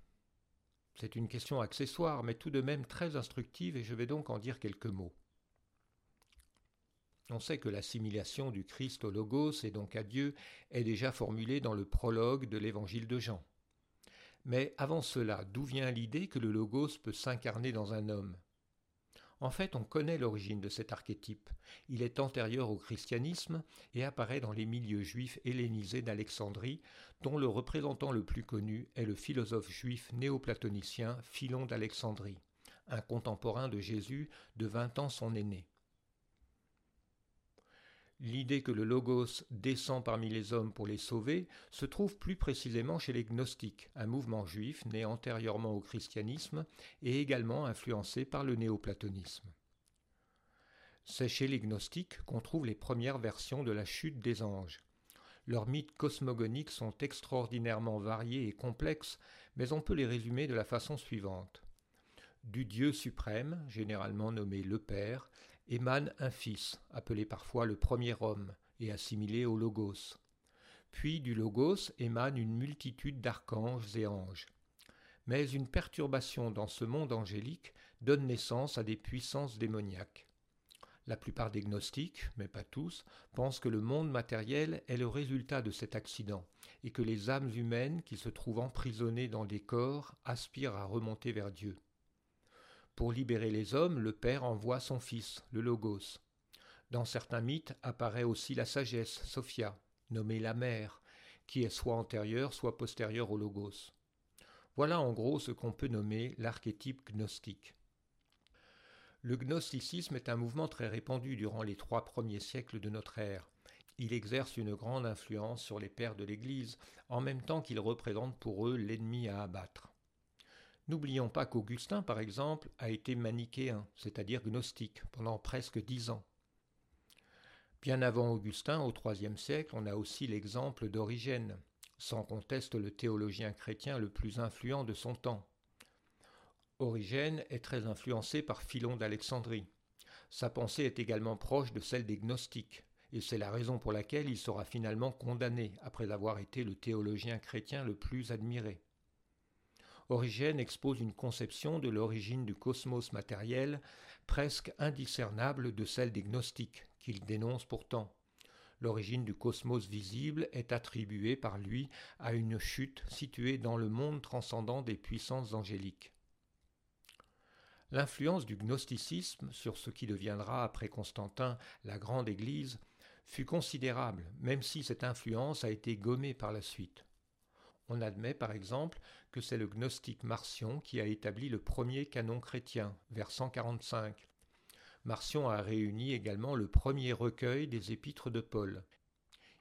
Speaker 1: C'est une question accessoire, mais tout de même très instructive, et je vais donc en dire quelques mots. On sait que l'assimilation du Christ au Logos et donc à Dieu est déjà formulée dans le prologue de l'évangile de Jean. Mais avant cela, d'où vient l'idée que le Logos peut s'incarner dans un homme? En fait, on connaît l'origine de cet archétype. Il est antérieur au christianisme et apparaît dans les milieux juifs hellénisés d'Alexandrie, dont le représentant le plus connu est le philosophe juif néoplatonicien Philon d'Alexandrie, un contemporain de Jésus de vingt ans son aîné. L'idée que le logos descend parmi les hommes pour les sauver se trouve plus précisément chez les gnostiques, un mouvement juif né antérieurement au christianisme et également influencé par le néoplatonisme. C'est chez les gnostiques qu'on trouve les premières versions de la chute des anges. Leurs mythes cosmogoniques sont extraordinairement variés et complexes, mais on peut les résumer de la façon suivante. Du Dieu suprême, généralement nommé le Père, émane un fils, appelé parfois le premier homme, et assimilé au Logos. Puis du Logos émane une multitude d'archanges et anges. Mais une perturbation dans ce monde angélique donne naissance à des puissances démoniaques. La plupart des gnostiques, mais pas tous, pensent que le monde matériel est le résultat de cet accident, et que les âmes humaines qui se trouvent emprisonnées dans des corps aspirent à remonter vers Dieu. Pour libérer les hommes, le Père envoie son Fils, le Logos. Dans certains mythes apparaît aussi la sagesse, Sophia, nommée la mère, qui est soit antérieure, soit postérieure au Logos. Voilà en gros ce qu'on peut nommer l'archétype gnostique. Le gnosticisme est un mouvement très répandu durant les trois premiers siècles de notre ère. Il exerce une grande influence sur les pères de l'Église, en même temps qu'il représente pour eux l'ennemi à abattre. N'oublions pas qu'Augustin, par exemple, a été manichéen, c'est-à-dire gnostique, pendant presque dix ans. Bien avant Augustin, au IIIe siècle, on a aussi l'exemple d'Origène, sans conteste le théologien chrétien le plus influent de son temps. Origène est très influencé par Philon d'Alexandrie. Sa pensée est également proche de celle des gnostiques, et c'est la raison pour laquelle il sera finalement condamné après avoir été le théologien chrétien le plus admiré. Origène expose une conception de l'origine du cosmos matériel presque indiscernable de celle des gnostiques, qu'il dénonce pourtant. L'origine du cosmos visible est attribuée par lui à une chute située dans le monde transcendant des puissances angéliques. L'influence du gnosticisme sur ce qui deviendra après Constantin la grande Église fut considérable, même si cette influence a été gommée par la suite. On admet par exemple que c'est le gnostique Marcion qui a établi le premier canon chrétien, vers 145. Marcion a réuni également le premier recueil des épîtres de Paul.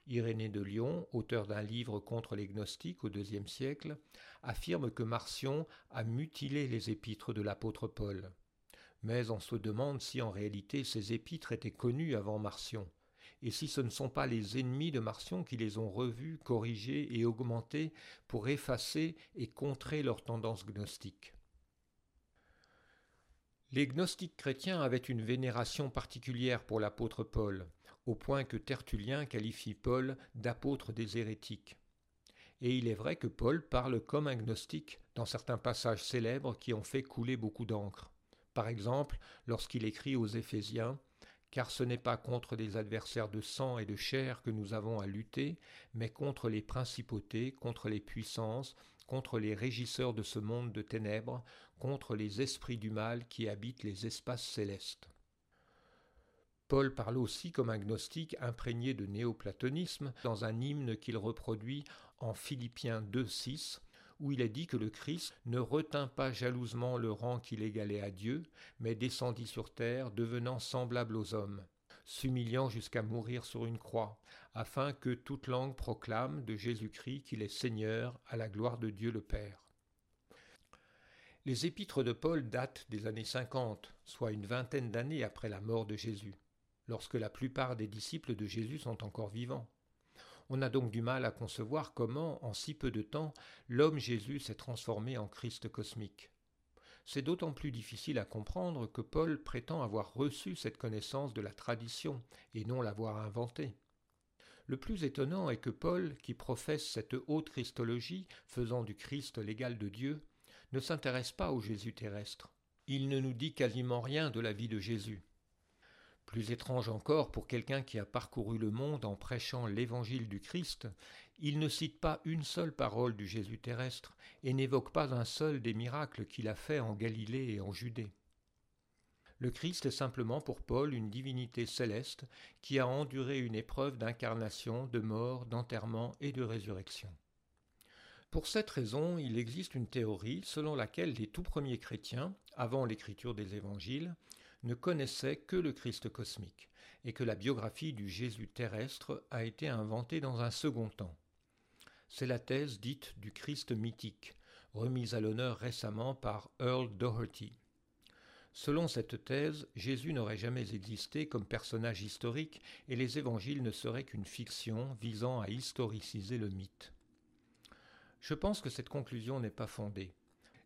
Speaker 1: Irénée de Lyon, auteur d'un livre contre les gnostiques au IIe siècle, affirme que Marcion a mutilé les épîtres de l'apôtre Paul. Mais on se demande si en réalité ces épîtres étaient connus avant Marcion, et si ce ne sont pas les ennemis de Marcion qui les ont revus, corrigés et augmentés pour effacer et contrer leurs tendances gnostiques. Les gnostiques chrétiens avaient une vénération particulière pour l'apôtre Paul, au point que Tertullien qualifie Paul d'apôtre des hérétiques. Et il est vrai que Paul parle comme un gnostique dans certains passages célèbres qui ont fait couler beaucoup d'encre. Par exemple, lorsqu'il écrit aux Éphésiens car ce n'est pas contre des adversaires de sang et de chair que nous avons à lutter, mais contre les principautés, contre les puissances, contre les régisseurs de ce monde de ténèbres, contre les esprits du mal qui habitent les espaces célestes. Paul parle aussi comme un gnostique imprégné de néoplatonisme dans un hymne qu'il reproduit en Philippiens 2.6, où il est dit que le Christ ne retint pas jalousement le rang qu'il égalait à Dieu, mais descendit sur terre, devenant semblable aux hommes, s'humiliant jusqu'à mourir sur une croix, afin que toute langue proclame de Jésus-Christ qu'il est Seigneur à la gloire de Dieu le Père. Les épîtres de Paul datent des années cinquante, soit une vingtaine d'années après la mort de Jésus, lorsque la plupart des disciples de Jésus sont encore vivants. On a donc du mal à concevoir comment, en si peu de temps, l'homme Jésus s'est transformé en Christ cosmique. C'est d'autant plus difficile à comprendre que Paul prétend avoir reçu cette connaissance de la tradition et non l'avoir inventée. Le plus étonnant est que Paul, qui professe cette haute christologie, faisant du Christ l'égal de Dieu, ne s'intéresse pas au Jésus terrestre. Il ne nous dit quasiment rien de la vie de Jésus. Plus étrange encore pour quelqu'un qui a parcouru le monde en prêchant l'évangile du Christ, il ne cite pas une seule parole du Jésus terrestre et n'évoque pas un seul des miracles qu'il a faits en Galilée et en Judée. Le Christ est simplement pour Paul une divinité céleste qui a enduré une épreuve d'incarnation, de mort, d'enterrement et de résurrection. Pour cette raison, il existe une théorie selon laquelle les tout premiers chrétiens, avant l'écriture des évangiles, ne connaissait que le Christ cosmique, et que la biographie du Jésus terrestre a été inventée dans un second temps. C'est la thèse dite du Christ mythique, remise à l'honneur récemment par Earl Doherty. Selon cette thèse, Jésus n'aurait jamais existé comme personnage historique et les évangiles ne seraient qu'une fiction visant à historiciser le mythe. Je pense que cette conclusion n'est pas fondée.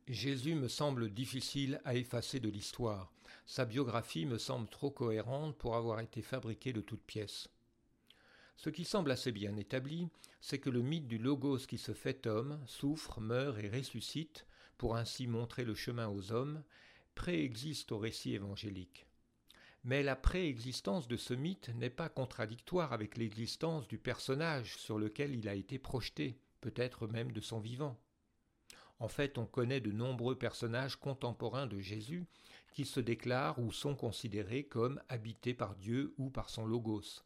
Speaker 1: Jésus me semble difficile à effacer de l'histoire. Sa biographie me semble trop cohérente pour avoir été fabriquée de toutes pièces. Ce qui semble assez bien établi, c'est que le mythe du Logos qui se fait homme, souffre, meurt et ressuscite, pour ainsi montrer le chemin aux hommes, préexiste au récit évangélique. Mais la préexistence de ce mythe n'est pas contradictoire avec l'existence du personnage sur lequel il a été projeté, peut-être même de son vivant. En fait, on connaît de nombreux personnages contemporains de Jésus qui se déclarent ou sont considérés comme habités par Dieu ou par son logos.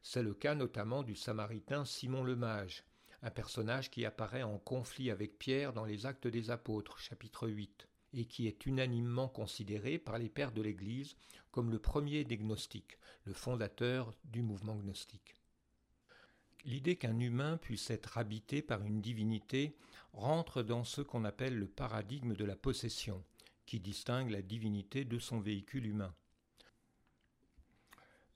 Speaker 1: C'est le cas notamment du Samaritain Simon le Mage, un personnage qui apparaît en conflit avec Pierre dans les Actes des Apôtres, chapitre 8, et qui est unanimement considéré par les pères de l'Église comme le premier des gnostiques, le fondateur du mouvement gnostique. L'idée qu'un humain puisse être habité par une divinité rentre dans ce qu'on appelle le paradigme de la possession, qui distingue la divinité de son véhicule humain.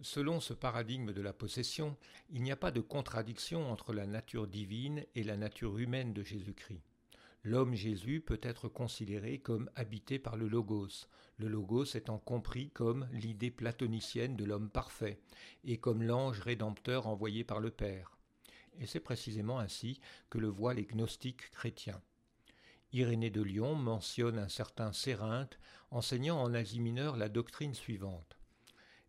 Speaker 1: Selon ce paradigme de la possession, il n'y a pas de contradiction entre la nature divine et la nature humaine de Jésus-Christ. L'homme Jésus peut être considéré comme habité par le Logos, le Logos étant compris comme l'idée platonicienne de l'homme parfait, et comme l'ange rédempteur envoyé par le Père et c'est précisément ainsi que le voient les gnostiques chrétiens. Irénée de Lyon mentionne un certain Sérinthe enseignant en Asie mineure la doctrine suivante.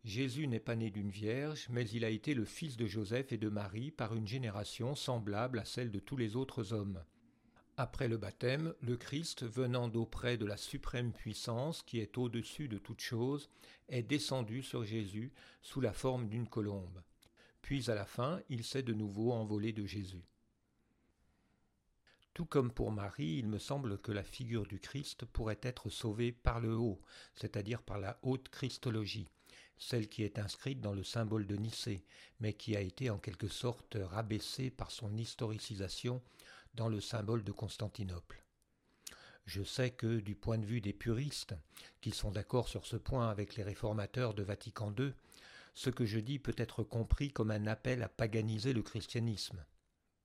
Speaker 1: Jésus n'est pas né d'une vierge, mais il a été le fils de Joseph et de Marie par une génération semblable à celle de tous les autres hommes. Après le baptême, le Christ, venant d'auprès de la suprême puissance qui est au-dessus de toute chose, est descendu sur Jésus sous la forme d'une colombe puis à la fin il s'est de nouveau envolé de Jésus. Tout comme pour Marie, il me semble que la figure du Christ pourrait être sauvée par le haut, c'est-à-dire par la haute Christologie, celle qui est inscrite dans le symbole de Nicée, mais qui a été en quelque sorte rabaissée par son historicisation dans le symbole de Constantinople. Je sais que, du point de vue des puristes, qui sont d'accord sur ce point avec les réformateurs de Vatican II, ce que je dis peut être compris comme un appel à paganiser le christianisme.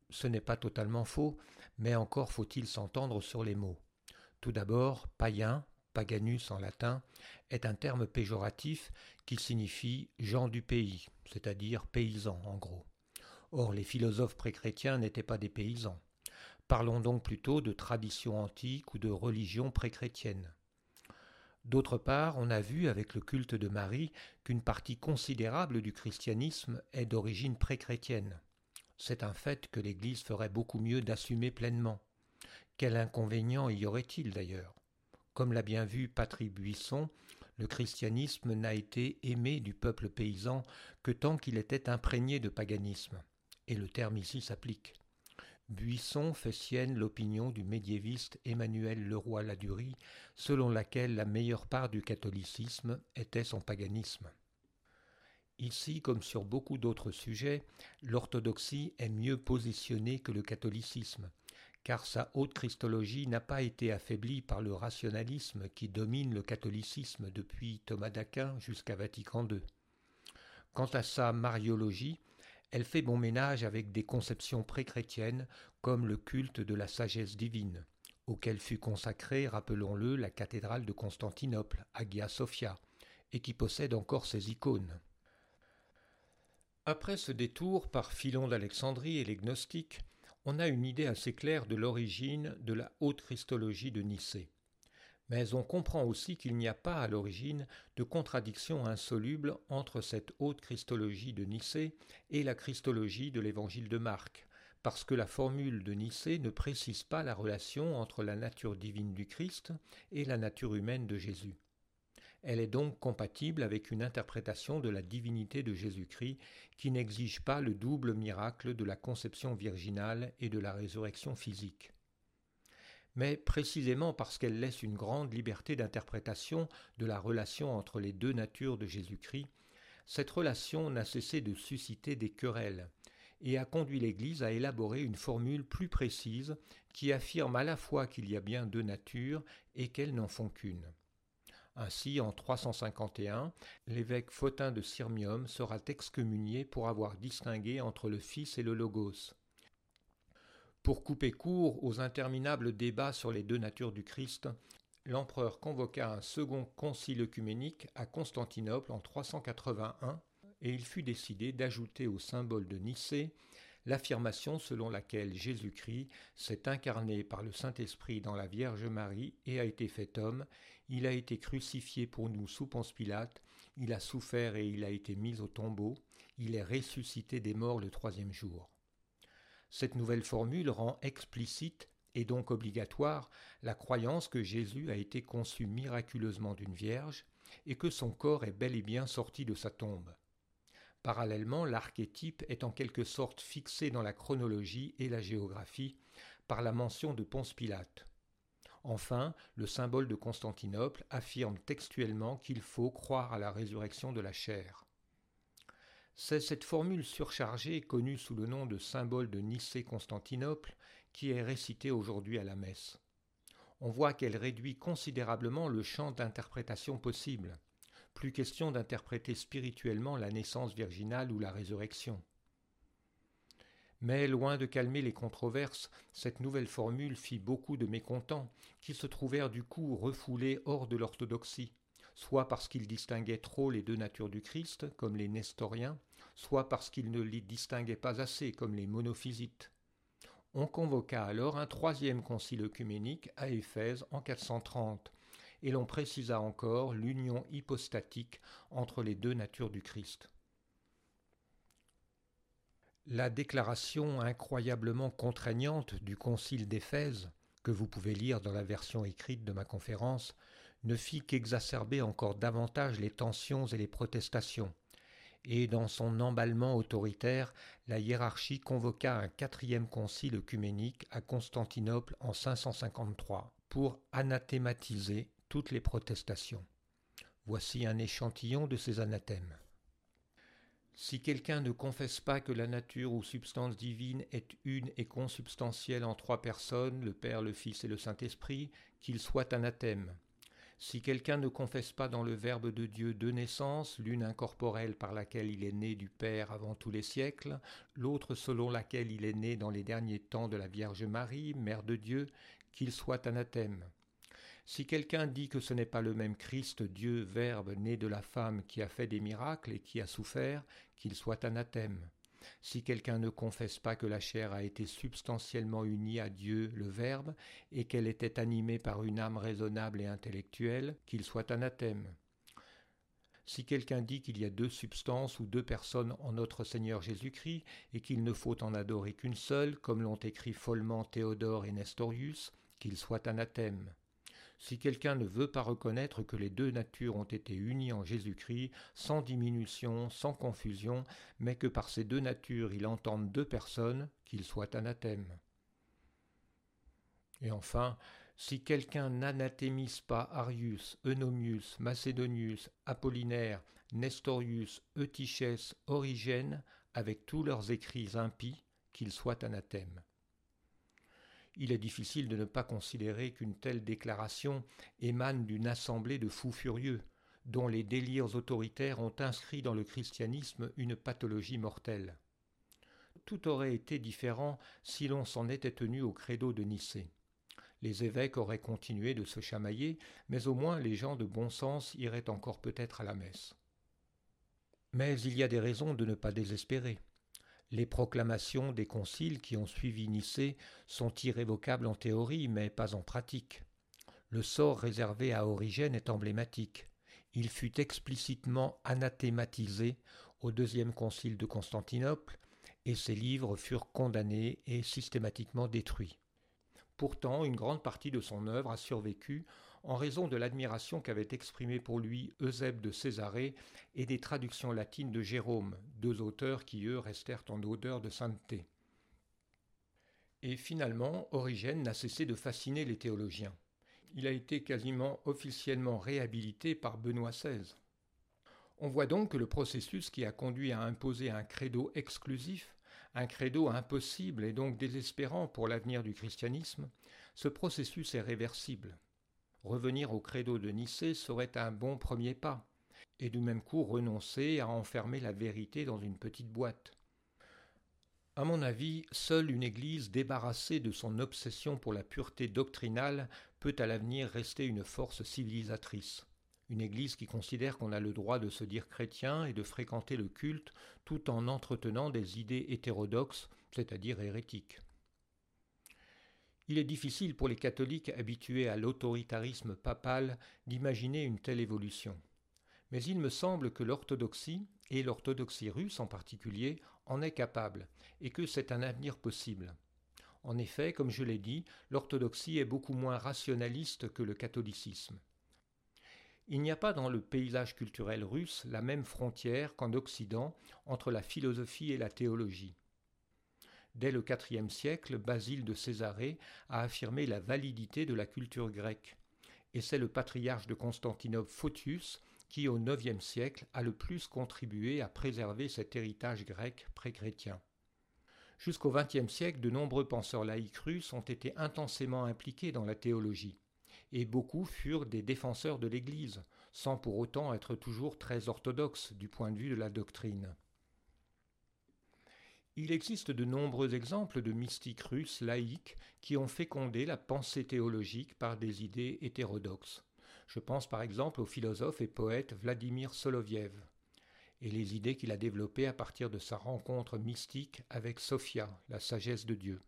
Speaker 1: Ce n'est pas totalement faux, mais encore faut-il s'entendre sur les mots. Tout d'abord, païen, paganus en latin, est un terme péjoratif qui signifie gens du pays, c'est-à-dire paysans en gros. Or, les philosophes préchrétiens n'étaient pas des paysans. Parlons donc plutôt de tradition antique ou de religion préchrétienne. D'autre part, on a vu avec le culte de Marie qu'une partie considérable du christianisme est d'origine préchrétienne. C'est un fait que l'Église ferait beaucoup mieux d'assumer pleinement. Quel inconvénient y aurait-il d'ailleurs? Comme l'a bien vu Patrick Buisson, le christianisme n'a été aimé du peuple paysan que tant qu'il était imprégné de paganisme. Et le terme ici s'applique. Buisson fait sienne l'opinion du médiéviste Emmanuel Leroy-Ladurie, selon laquelle la meilleure part du catholicisme était son paganisme. Ici, comme sur beaucoup d'autres sujets, l'orthodoxie est mieux positionnée que le catholicisme, car sa haute christologie n'a pas été affaiblie par le rationalisme qui domine le catholicisme depuis Thomas d'Aquin jusqu'à Vatican II. Quant à sa mariologie, elle fait bon ménage avec des conceptions préchrétiennes comme le culte de la sagesse divine, auquel fut consacrée, rappelons-le, la cathédrale de Constantinople, Hagia Sophia, et qui possède encore ses icônes. Après ce détour par Philon d'Alexandrie et les gnostiques, on a une idée assez claire de l'origine de la haute christologie de Nicée mais on comprend aussi qu'il n'y a pas à l'origine de contradiction insoluble entre cette haute christologie de Nicée et la christologie de l'évangile de Marc, parce que la formule de Nicée ne précise pas la relation entre la nature divine du Christ et la nature humaine de Jésus. Elle est donc compatible avec une interprétation de la divinité de Jésus-Christ qui n'exige pas le double miracle de la conception virginale et de la résurrection physique mais précisément parce qu'elle laisse une grande liberté d'interprétation de la relation entre les deux natures de Jésus-Christ, cette relation n'a cessé de susciter des querelles et a conduit l'Église à élaborer une formule plus précise qui affirme à la fois qu'il y a bien deux natures et qu'elles n'en font qu'une. Ainsi, en 351, l'évêque Photin de Sirmium sera excommunié pour avoir distingué entre le Fils et le Logos. Pour couper court aux interminables débats sur les deux natures du Christ, l'empereur convoqua un second concile œcuménique à Constantinople en 381 et il fut décidé d'ajouter au symbole de Nicée l'affirmation selon laquelle Jésus-Christ s'est incarné par le Saint-Esprit dans la Vierge Marie et a été fait homme, il a été crucifié pour nous sous Ponce Pilate, il a souffert et il a été mis au tombeau, il est ressuscité des morts le troisième jour. Cette nouvelle formule rend explicite et donc obligatoire la croyance que Jésus a été conçu miraculeusement d'une vierge et que son corps est bel et bien sorti de sa tombe. Parallèlement, l'archétype est en quelque sorte fixé dans la chronologie et la géographie par la mention de Ponce Pilate. Enfin, le symbole de Constantinople affirme textuellement qu'il faut croire à la résurrection de la chair. C'est cette formule surchargée, connue sous le nom de symbole de Nicée-Constantinople, qui est récitée aujourd'hui à la messe. On voit qu'elle réduit considérablement le champ d'interprétation possible. Plus question d'interpréter spirituellement la naissance virginale ou la résurrection. Mais loin de calmer les controverses, cette nouvelle formule fit beaucoup de mécontents, qui se trouvèrent du coup refoulés hors de l'orthodoxie, soit parce qu'ils distinguaient trop les deux natures du Christ, comme les nestoriens, soit parce qu'ils ne les distinguaient pas assez, comme les monophysites. On convoqua alors un troisième concile œcuménique à Éphèse en 430, et l'on précisa encore l'union hypostatique entre les deux natures du Christ. La déclaration incroyablement contraignante du concile d'Éphèse, que vous pouvez lire dans la version écrite de ma conférence, ne fit qu'exacerber encore davantage les tensions et les protestations, et dans son emballement autoritaire, la hiérarchie convoqua un quatrième concile œcuménique à Constantinople en 553 pour anathématiser toutes les protestations. Voici un échantillon de ces anathèmes. Si quelqu'un ne confesse pas que la nature ou substance divine est une et consubstantielle en trois personnes, le Père, le Fils et le Saint-Esprit, qu'il soit anathème. Si quelqu'un ne confesse pas dans le Verbe de Dieu deux naissances, l'une incorporelle par laquelle il est né du Père avant tous les siècles, l'autre selon laquelle il est né dans les derniers temps de la Vierge Marie, Mère de Dieu, qu'il soit anathème. Si quelqu'un dit que ce n'est pas le même Christ, Dieu, Verbe, né de la femme, qui a fait des miracles et qui a souffert, qu'il soit anathème. Si quelqu'un ne confesse pas que la chair a été substantiellement unie à Dieu, le Verbe, et qu'elle était animée par une âme raisonnable et intellectuelle, qu'il soit anathème. Si quelqu'un dit qu'il y a deux substances ou deux personnes en notre Seigneur Jésus-Christ, et qu'il ne faut en adorer qu'une seule, comme l'ont écrit follement Théodore et Nestorius, qu'il soit anathème. Si quelqu'un ne veut pas reconnaître que les deux natures ont été unies en Jésus-Christ, sans diminution, sans confusion, mais que par ces deux natures il entende deux personnes, qu'il soit anathème. Et enfin, si quelqu'un n'anathémise pas Arius, Eunomius, Macédonius, Apollinaire, Nestorius, Eutychès, Origène, avec tous leurs écrits impies, qu'il soit anathème il est difficile de ne pas considérer qu'une telle déclaration émane d'une assemblée de fous furieux, dont les délires autoritaires ont inscrit dans le christianisme une pathologie mortelle. Tout aurait été différent si l'on s'en était tenu au credo de Nicée. Les évêques auraient continué de se chamailler, mais au moins les gens de bon sens iraient encore peut-être à la messe. Mais il y a des raisons de ne pas désespérer. Les proclamations des conciles qui ont suivi Nicée sont irrévocables en théorie, mais pas en pratique. Le sort réservé à Origène est emblématique. Il fut explicitement anathématisé au deuxième concile de Constantinople, et ses livres furent condamnés et systématiquement détruits. Pourtant, une grande partie de son œuvre a survécu en raison de l'admiration qu'avait exprimée pour lui Eusèbe de Césarée et des traductions latines de Jérôme, deux auteurs qui, eux, restèrent en odeur de sainteté. Et finalement, Origène n'a cessé de fasciner les théologiens. Il a été quasiment officiellement réhabilité par Benoît XVI. On voit donc que le processus qui a conduit à imposer un credo exclusif, un credo impossible et donc désespérant pour l'avenir du christianisme, ce processus est réversible. Revenir au credo de Nicée serait un bon premier pas, et du même coup renoncer à enfermer la vérité dans une petite boîte. À mon avis, seule une Église débarrassée de son obsession pour la pureté doctrinale peut à l'avenir rester une force civilisatrice. Une Église qui considère qu'on a le droit de se dire chrétien et de fréquenter le culte tout en entretenant des idées hétérodoxes, c'est-à-dire hérétiques. Il est difficile pour les catholiques habitués à l'autoritarisme papal d'imaginer une telle évolution. Mais il me semble que l'orthodoxie, et l'orthodoxie russe en particulier, en est capable, et que c'est un avenir possible. En effet, comme je l'ai dit, l'orthodoxie est beaucoup moins rationaliste que le catholicisme. Il n'y a pas dans le paysage culturel russe la même frontière qu'en Occident entre la philosophie et la théologie. Dès le IVe siècle, Basile de Césarée a affirmé la validité de la culture grecque, et c'est le patriarche de Constantinople Photius qui, au IXe siècle, a le plus contribué à préserver cet héritage grec pré-chrétien. Jusqu'au XXe siècle, de nombreux penseurs laïcs russes ont été intensément impliqués dans la théologie, et beaucoup furent des défenseurs de l'Église, sans pour autant être toujours très orthodoxes du point de vue de la doctrine. Il existe de nombreux exemples de mystiques russes laïcs qui ont fécondé la pensée théologique par des idées hétérodoxes. Je pense par exemple au philosophe et poète Vladimir Soloviev et les idées qu'il a développées à partir de sa rencontre mystique avec Sophia, la sagesse de Dieu.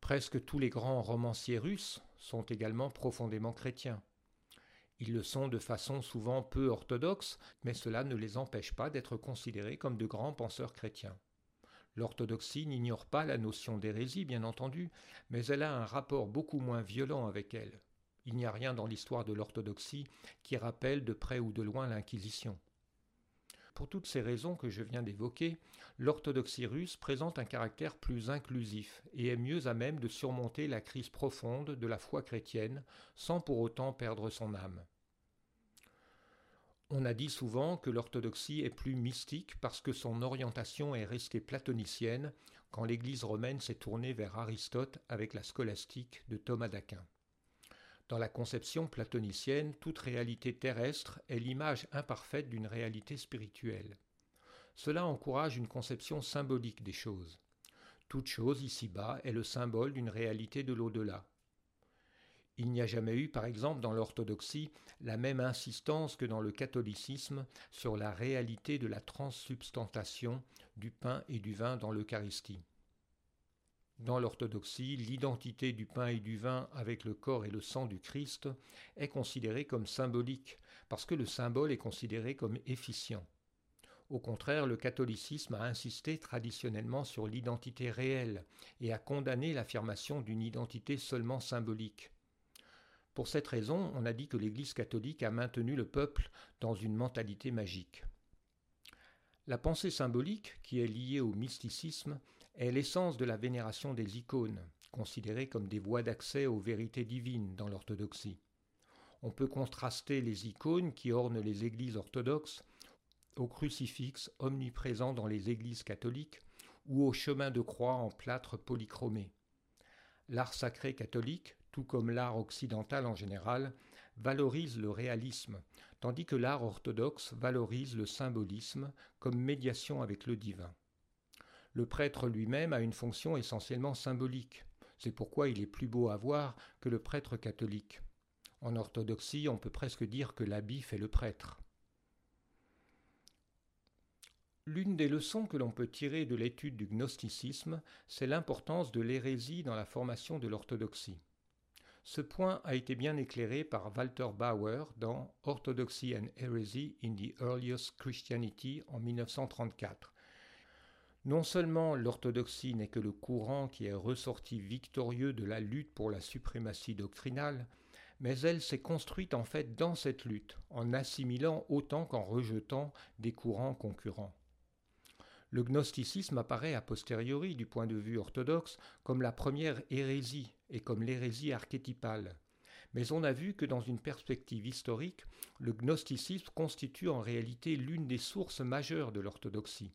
Speaker 1: Presque tous les grands romanciers russes sont également profondément chrétiens. Ils le sont de façon souvent peu orthodoxe, mais cela ne les empêche pas d'être considérés comme de grands penseurs chrétiens. L'orthodoxie n'ignore pas la notion d'hérésie, bien entendu, mais elle a un rapport beaucoup moins violent avec elle. Il n'y a rien dans l'histoire de l'orthodoxie qui rappelle de près ou de loin l'Inquisition. Pour toutes ces raisons que je viens d'évoquer, l'orthodoxie russe présente un caractère plus inclusif et est mieux à même de surmonter la crise profonde de la foi chrétienne sans pour autant perdre son âme. On a dit souvent que l'orthodoxie est plus mystique parce que son orientation est restée platonicienne quand l'Église romaine s'est tournée vers Aristote avec la scolastique de Thomas d'Aquin. Dans la conception platonicienne, toute réalité terrestre est l'image imparfaite d'une réalité spirituelle. Cela encourage une conception symbolique des choses. Toute chose ici-bas est le symbole d'une réalité de l'au-delà. Il n'y a jamais eu, par exemple, dans l'orthodoxie, la même insistance que dans le catholicisme sur la réalité de la transsubstantation du pain et du vin dans l'Eucharistie. Dans l'orthodoxie, l'identité du pain et du vin avec le corps et le sang du Christ est considérée comme symbolique, parce que le symbole est considéré comme efficient. Au contraire, le catholicisme a insisté traditionnellement sur l'identité réelle et a condamné l'affirmation d'une identité seulement symbolique. Pour cette raison, on a dit que l'Église catholique a maintenu le peuple dans une mentalité magique. La pensée symbolique, qui est liée au mysticisme, est l'essence de la vénération des icônes, considérées comme des voies d'accès aux vérités divines dans l'orthodoxie. On peut contraster les icônes qui ornent les églises orthodoxes au crucifix omniprésent dans les églises catholiques ou au chemin de croix en plâtre polychromé. L'art sacré catholique, tout comme l'art occidental en général, valorise le réalisme, tandis que l'art orthodoxe valorise le symbolisme comme médiation avec le divin. Le prêtre lui-même a une fonction essentiellement symbolique. C'est pourquoi il est plus beau à voir que le prêtre catholique. En orthodoxie, on peut presque dire que l'habit fait le prêtre. L'une des leçons que l'on peut tirer de l'étude du gnosticisme, c'est l'importance de l'hérésie dans la formation de l'orthodoxie. Ce point a été bien éclairé par Walter Bauer dans Orthodoxy and Heresy in the Earliest Christianity en 1934. Non seulement l'orthodoxie n'est que le courant qui est ressorti victorieux de la lutte pour la suprématie doctrinale, mais elle s'est construite en fait dans cette lutte, en assimilant autant qu'en rejetant des courants concurrents. Le gnosticisme apparaît a posteriori du point de vue orthodoxe comme la première hérésie et comme l'hérésie archétypale. Mais on a vu que dans une perspective historique, le gnosticisme constitue en réalité l'une des sources majeures de l'orthodoxie,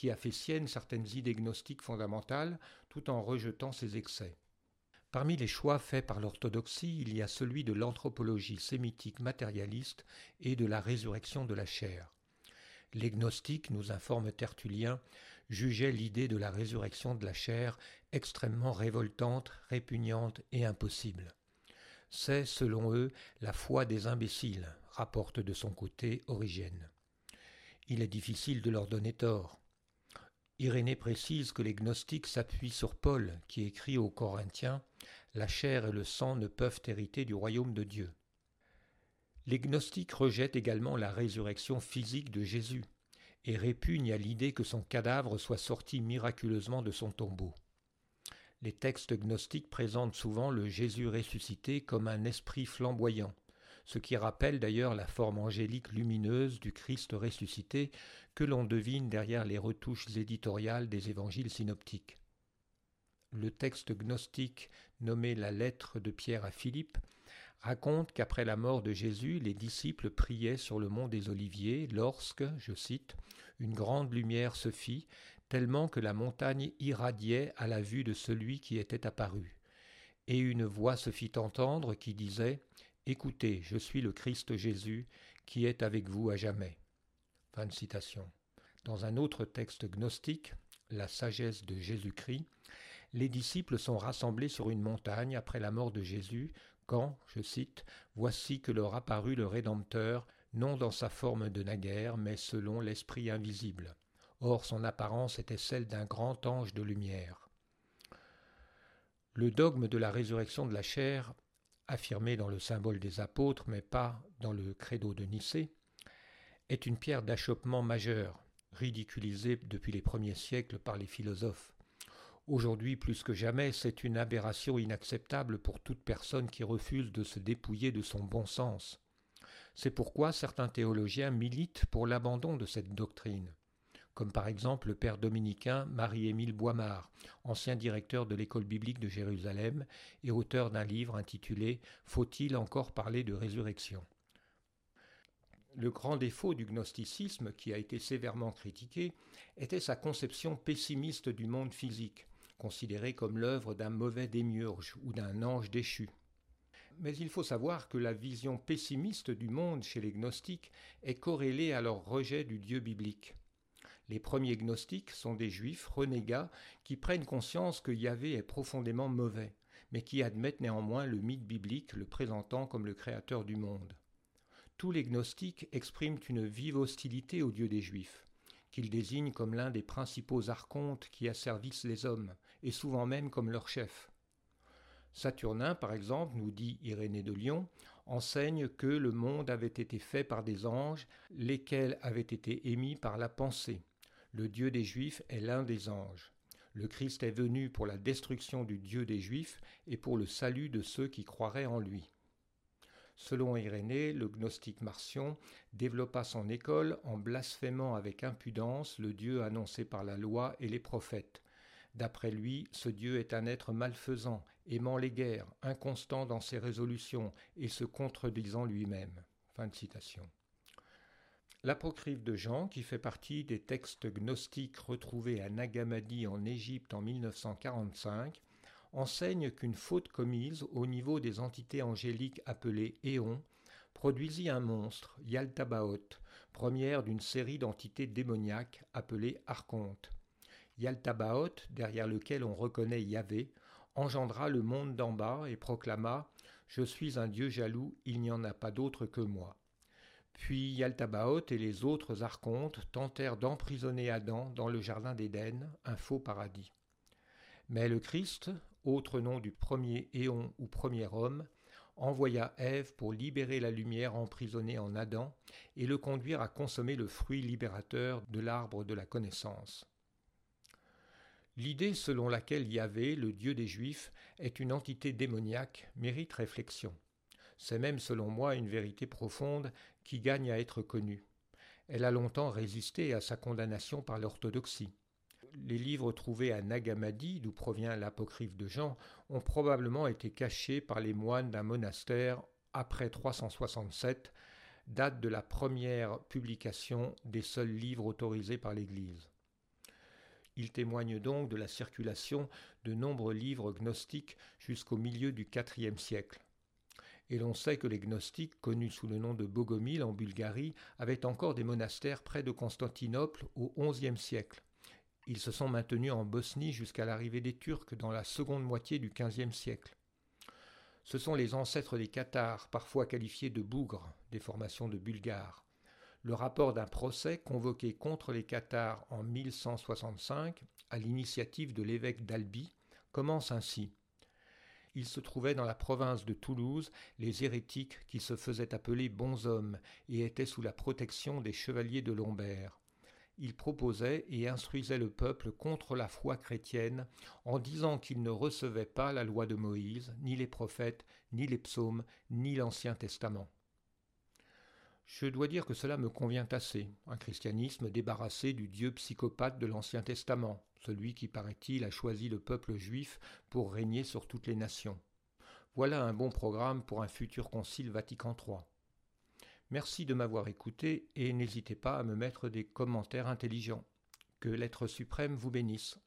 Speaker 1: qui a fait sienne certaines idées gnostiques fondamentales tout en rejetant ses excès. Parmi les choix faits par l'orthodoxie, il y a celui de l'anthropologie sémitique matérialiste et de la résurrection de la chair. Les gnostiques, nous informe Tertullien, jugeaient l'idée de la résurrection de la chair extrêmement révoltante, répugnante et impossible. C'est, selon eux, la foi des imbéciles, rapporte de son côté Origène. Il est difficile de leur donner tort. Irénée précise que les gnostiques s'appuient sur Paul, qui écrit aux Corinthiens La chair et le sang ne peuvent hériter du royaume de Dieu. Les gnostiques rejettent également la résurrection physique de Jésus et répugnent à l'idée que son cadavre soit sorti miraculeusement de son tombeau. Les textes gnostiques présentent souvent le Jésus ressuscité comme un esprit flamboyant, ce qui rappelle d'ailleurs la forme angélique lumineuse du Christ ressuscité que l'on devine derrière les retouches éditoriales des évangiles synoptiques. Le texte gnostique nommé la lettre de Pierre à Philippe raconte qu'après la mort de Jésus, les disciples priaient sur le mont des Oliviers lorsque, je cite, une grande lumière se fit, tellement que la montagne irradiait à la vue de celui qui était apparu. Et une voix se fit entendre qui disait Écoutez, je suis le Christ Jésus, qui est avec vous à jamais. Fin de citation. Dans un autre texte gnostique, La sagesse de Jésus-Christ, les disciples sont rassemblés sur une montagne après la mort de Jésus quand, je cite, Voici que leur apparut le Rédempteur, non dans sa forme de naguère, mais selon l'Esprit invisible. Or son apparence était celle d'un grand ange de lumière. Le dogme de la résurrection de la chair, affirmé dans le symbole des apôtres, mais pas dans le credo de Nicée, est une pierre d'achoppement majeure, ridiculisée depuis les premiers siècles par les philosophes. Aujourd'hui plus que jamais, c'est une aberration inacceptable pour toute personne qui refuse de se dépouiller de son bon sens. C'est pourquoi certains théologiens militent pour l'abandon de cette doctrine, comme par exemple le père dominicain Marie-Émile Boimard, ancien directeur de l'école biblique de Jérusalem et auteur d'un livre intitulé Faut-il encore parler de résurrection? Le grand défaut du gnosticisme, qui a été sévèrement critiqué, était sa conception pessimiste du monde physique, considéré comme l'œuvre d'un mauvais démiurge ou d'un ange déchu. mais il faut savoir que la vision pessimiste du monde chez les gnostiques est corrélée à leur rejet du Dieu biblique. Les premiers gnostiques sont des juifs renégats qui prennent conscience que Yahvé est profondément mauvais, mais qui admettent néanmoins le mythe biblique le présentant comme le créateur du monde. Tous les gnostiques expriment une vive hostilité au Dieu des Juifs, qu'ils désignent comme l'un des principaux archontes qui asservissent les hommes, et souvent même comme leur chef. Saturnin, par exemple, nous dit Irénée de Lyon, enseigne que le monde avait été fait par des anges, lesquels avaient été émis par la pensée. Le Dieu des Juifs est l'un des anges. Le Christ est venu pour la destruction du Dieu des Juifs et pour le salut de ceux qui croiraient en lui. Selon Irénée, le gnostique Marcion développa son école en blasphémant avec impudence le Dieu annoncé par la loi et les prophètes. D'après lui, ce Dieu est un être malfaisant, aimant les guerres, inconstant dans ses résolutions et se contredisant lui-même. Fin de citation. L'apocryphe de Jean, qui fait partie des textes gnostiques retrouvés à Nagamadi en Égypte en 1945, enseigne qu'une faute commise au niveau des entités angéliques appelées éons produisit un monstre, Yaltabaoth, première d'une série d'entités démoniaques appelées archontes. Yaltabaoth, derrière lequel on reconnaît Yahvé, engendra le monde d'en bas et proclama Je suis un Dieu jaloux, il n'y en a pas d'autre que moi. Puis Yaltabaoth et les autres archontes tentèrent d'emprisonner Adam dans le jardin d'Éden, un faux paradis. Mais le Christ, autre nom du premier éon ou premier homme, envoya Ève pour libérer la lumière emprisonnée en Adam et le conduire à consommer le fruit libérateur de l'arbre de la connaissance. L'idée selon laquelle Yahvé, le Dieu des Juifs, est une entité démoniaque mérite réflexion. C'est même selon moi une vérité profonde gagne à être connue. Elle a longtemps résisté à sa condamnation par l'orthodoxie les livres trouvés à Nagamadi, d'où provient l'apocryphe de Jean, ont probablement été cachés par les moines d'un monastère après 367, date de la première publication des seuls livres autorisés par l'Église. Il témoigne donc de la circulation de nombreux livres gnostiques jusqu'au milieu du IVe siècle. Et l'on sait que les gnostiques, connus sous le nom de Bogomil en Bulgarie, avaient encore des monastères près de Constantinople au XIe siècle. Ils se sont maintenus en Bosnie jusqu'à l'arrivée des Turcs dans la seconde moitié du XVe siècle. Ce sont les ancêtres des Cathares, parfois qualifiés de bougres, des formations de Bulgares. Le rapport d'un procès convoqué contre les Cathares en 1165, à l'initiative de l'évêque d'Albi, commence ainsi. Il se trouvait dans la province de Toulouse les hérétiques qui se faisaient appeler bons hommes et étaient sous la protection des chevaliers de Lombert il proposait et instruisait le peuple contre la foi chrétienne en disant qu'il ne recevait pas la loi de Moïse, ni les prophètes, ni les psaumes, ni l'Ancien Testament. Je dois dire que cela me convient assez, un christianisme débarrassé du Dieu psychopathe de l'Ancien Testament, celui qui, paraît-il, a choisi le peuple juif pour régner sur toutes les nations. Voilà un bon programme pour un futur concile Vatican III. Merci de m'avoir écouté et n'hésitez pas à me mettre des commentaires intelligents. Que l'être suprême vous bénisse.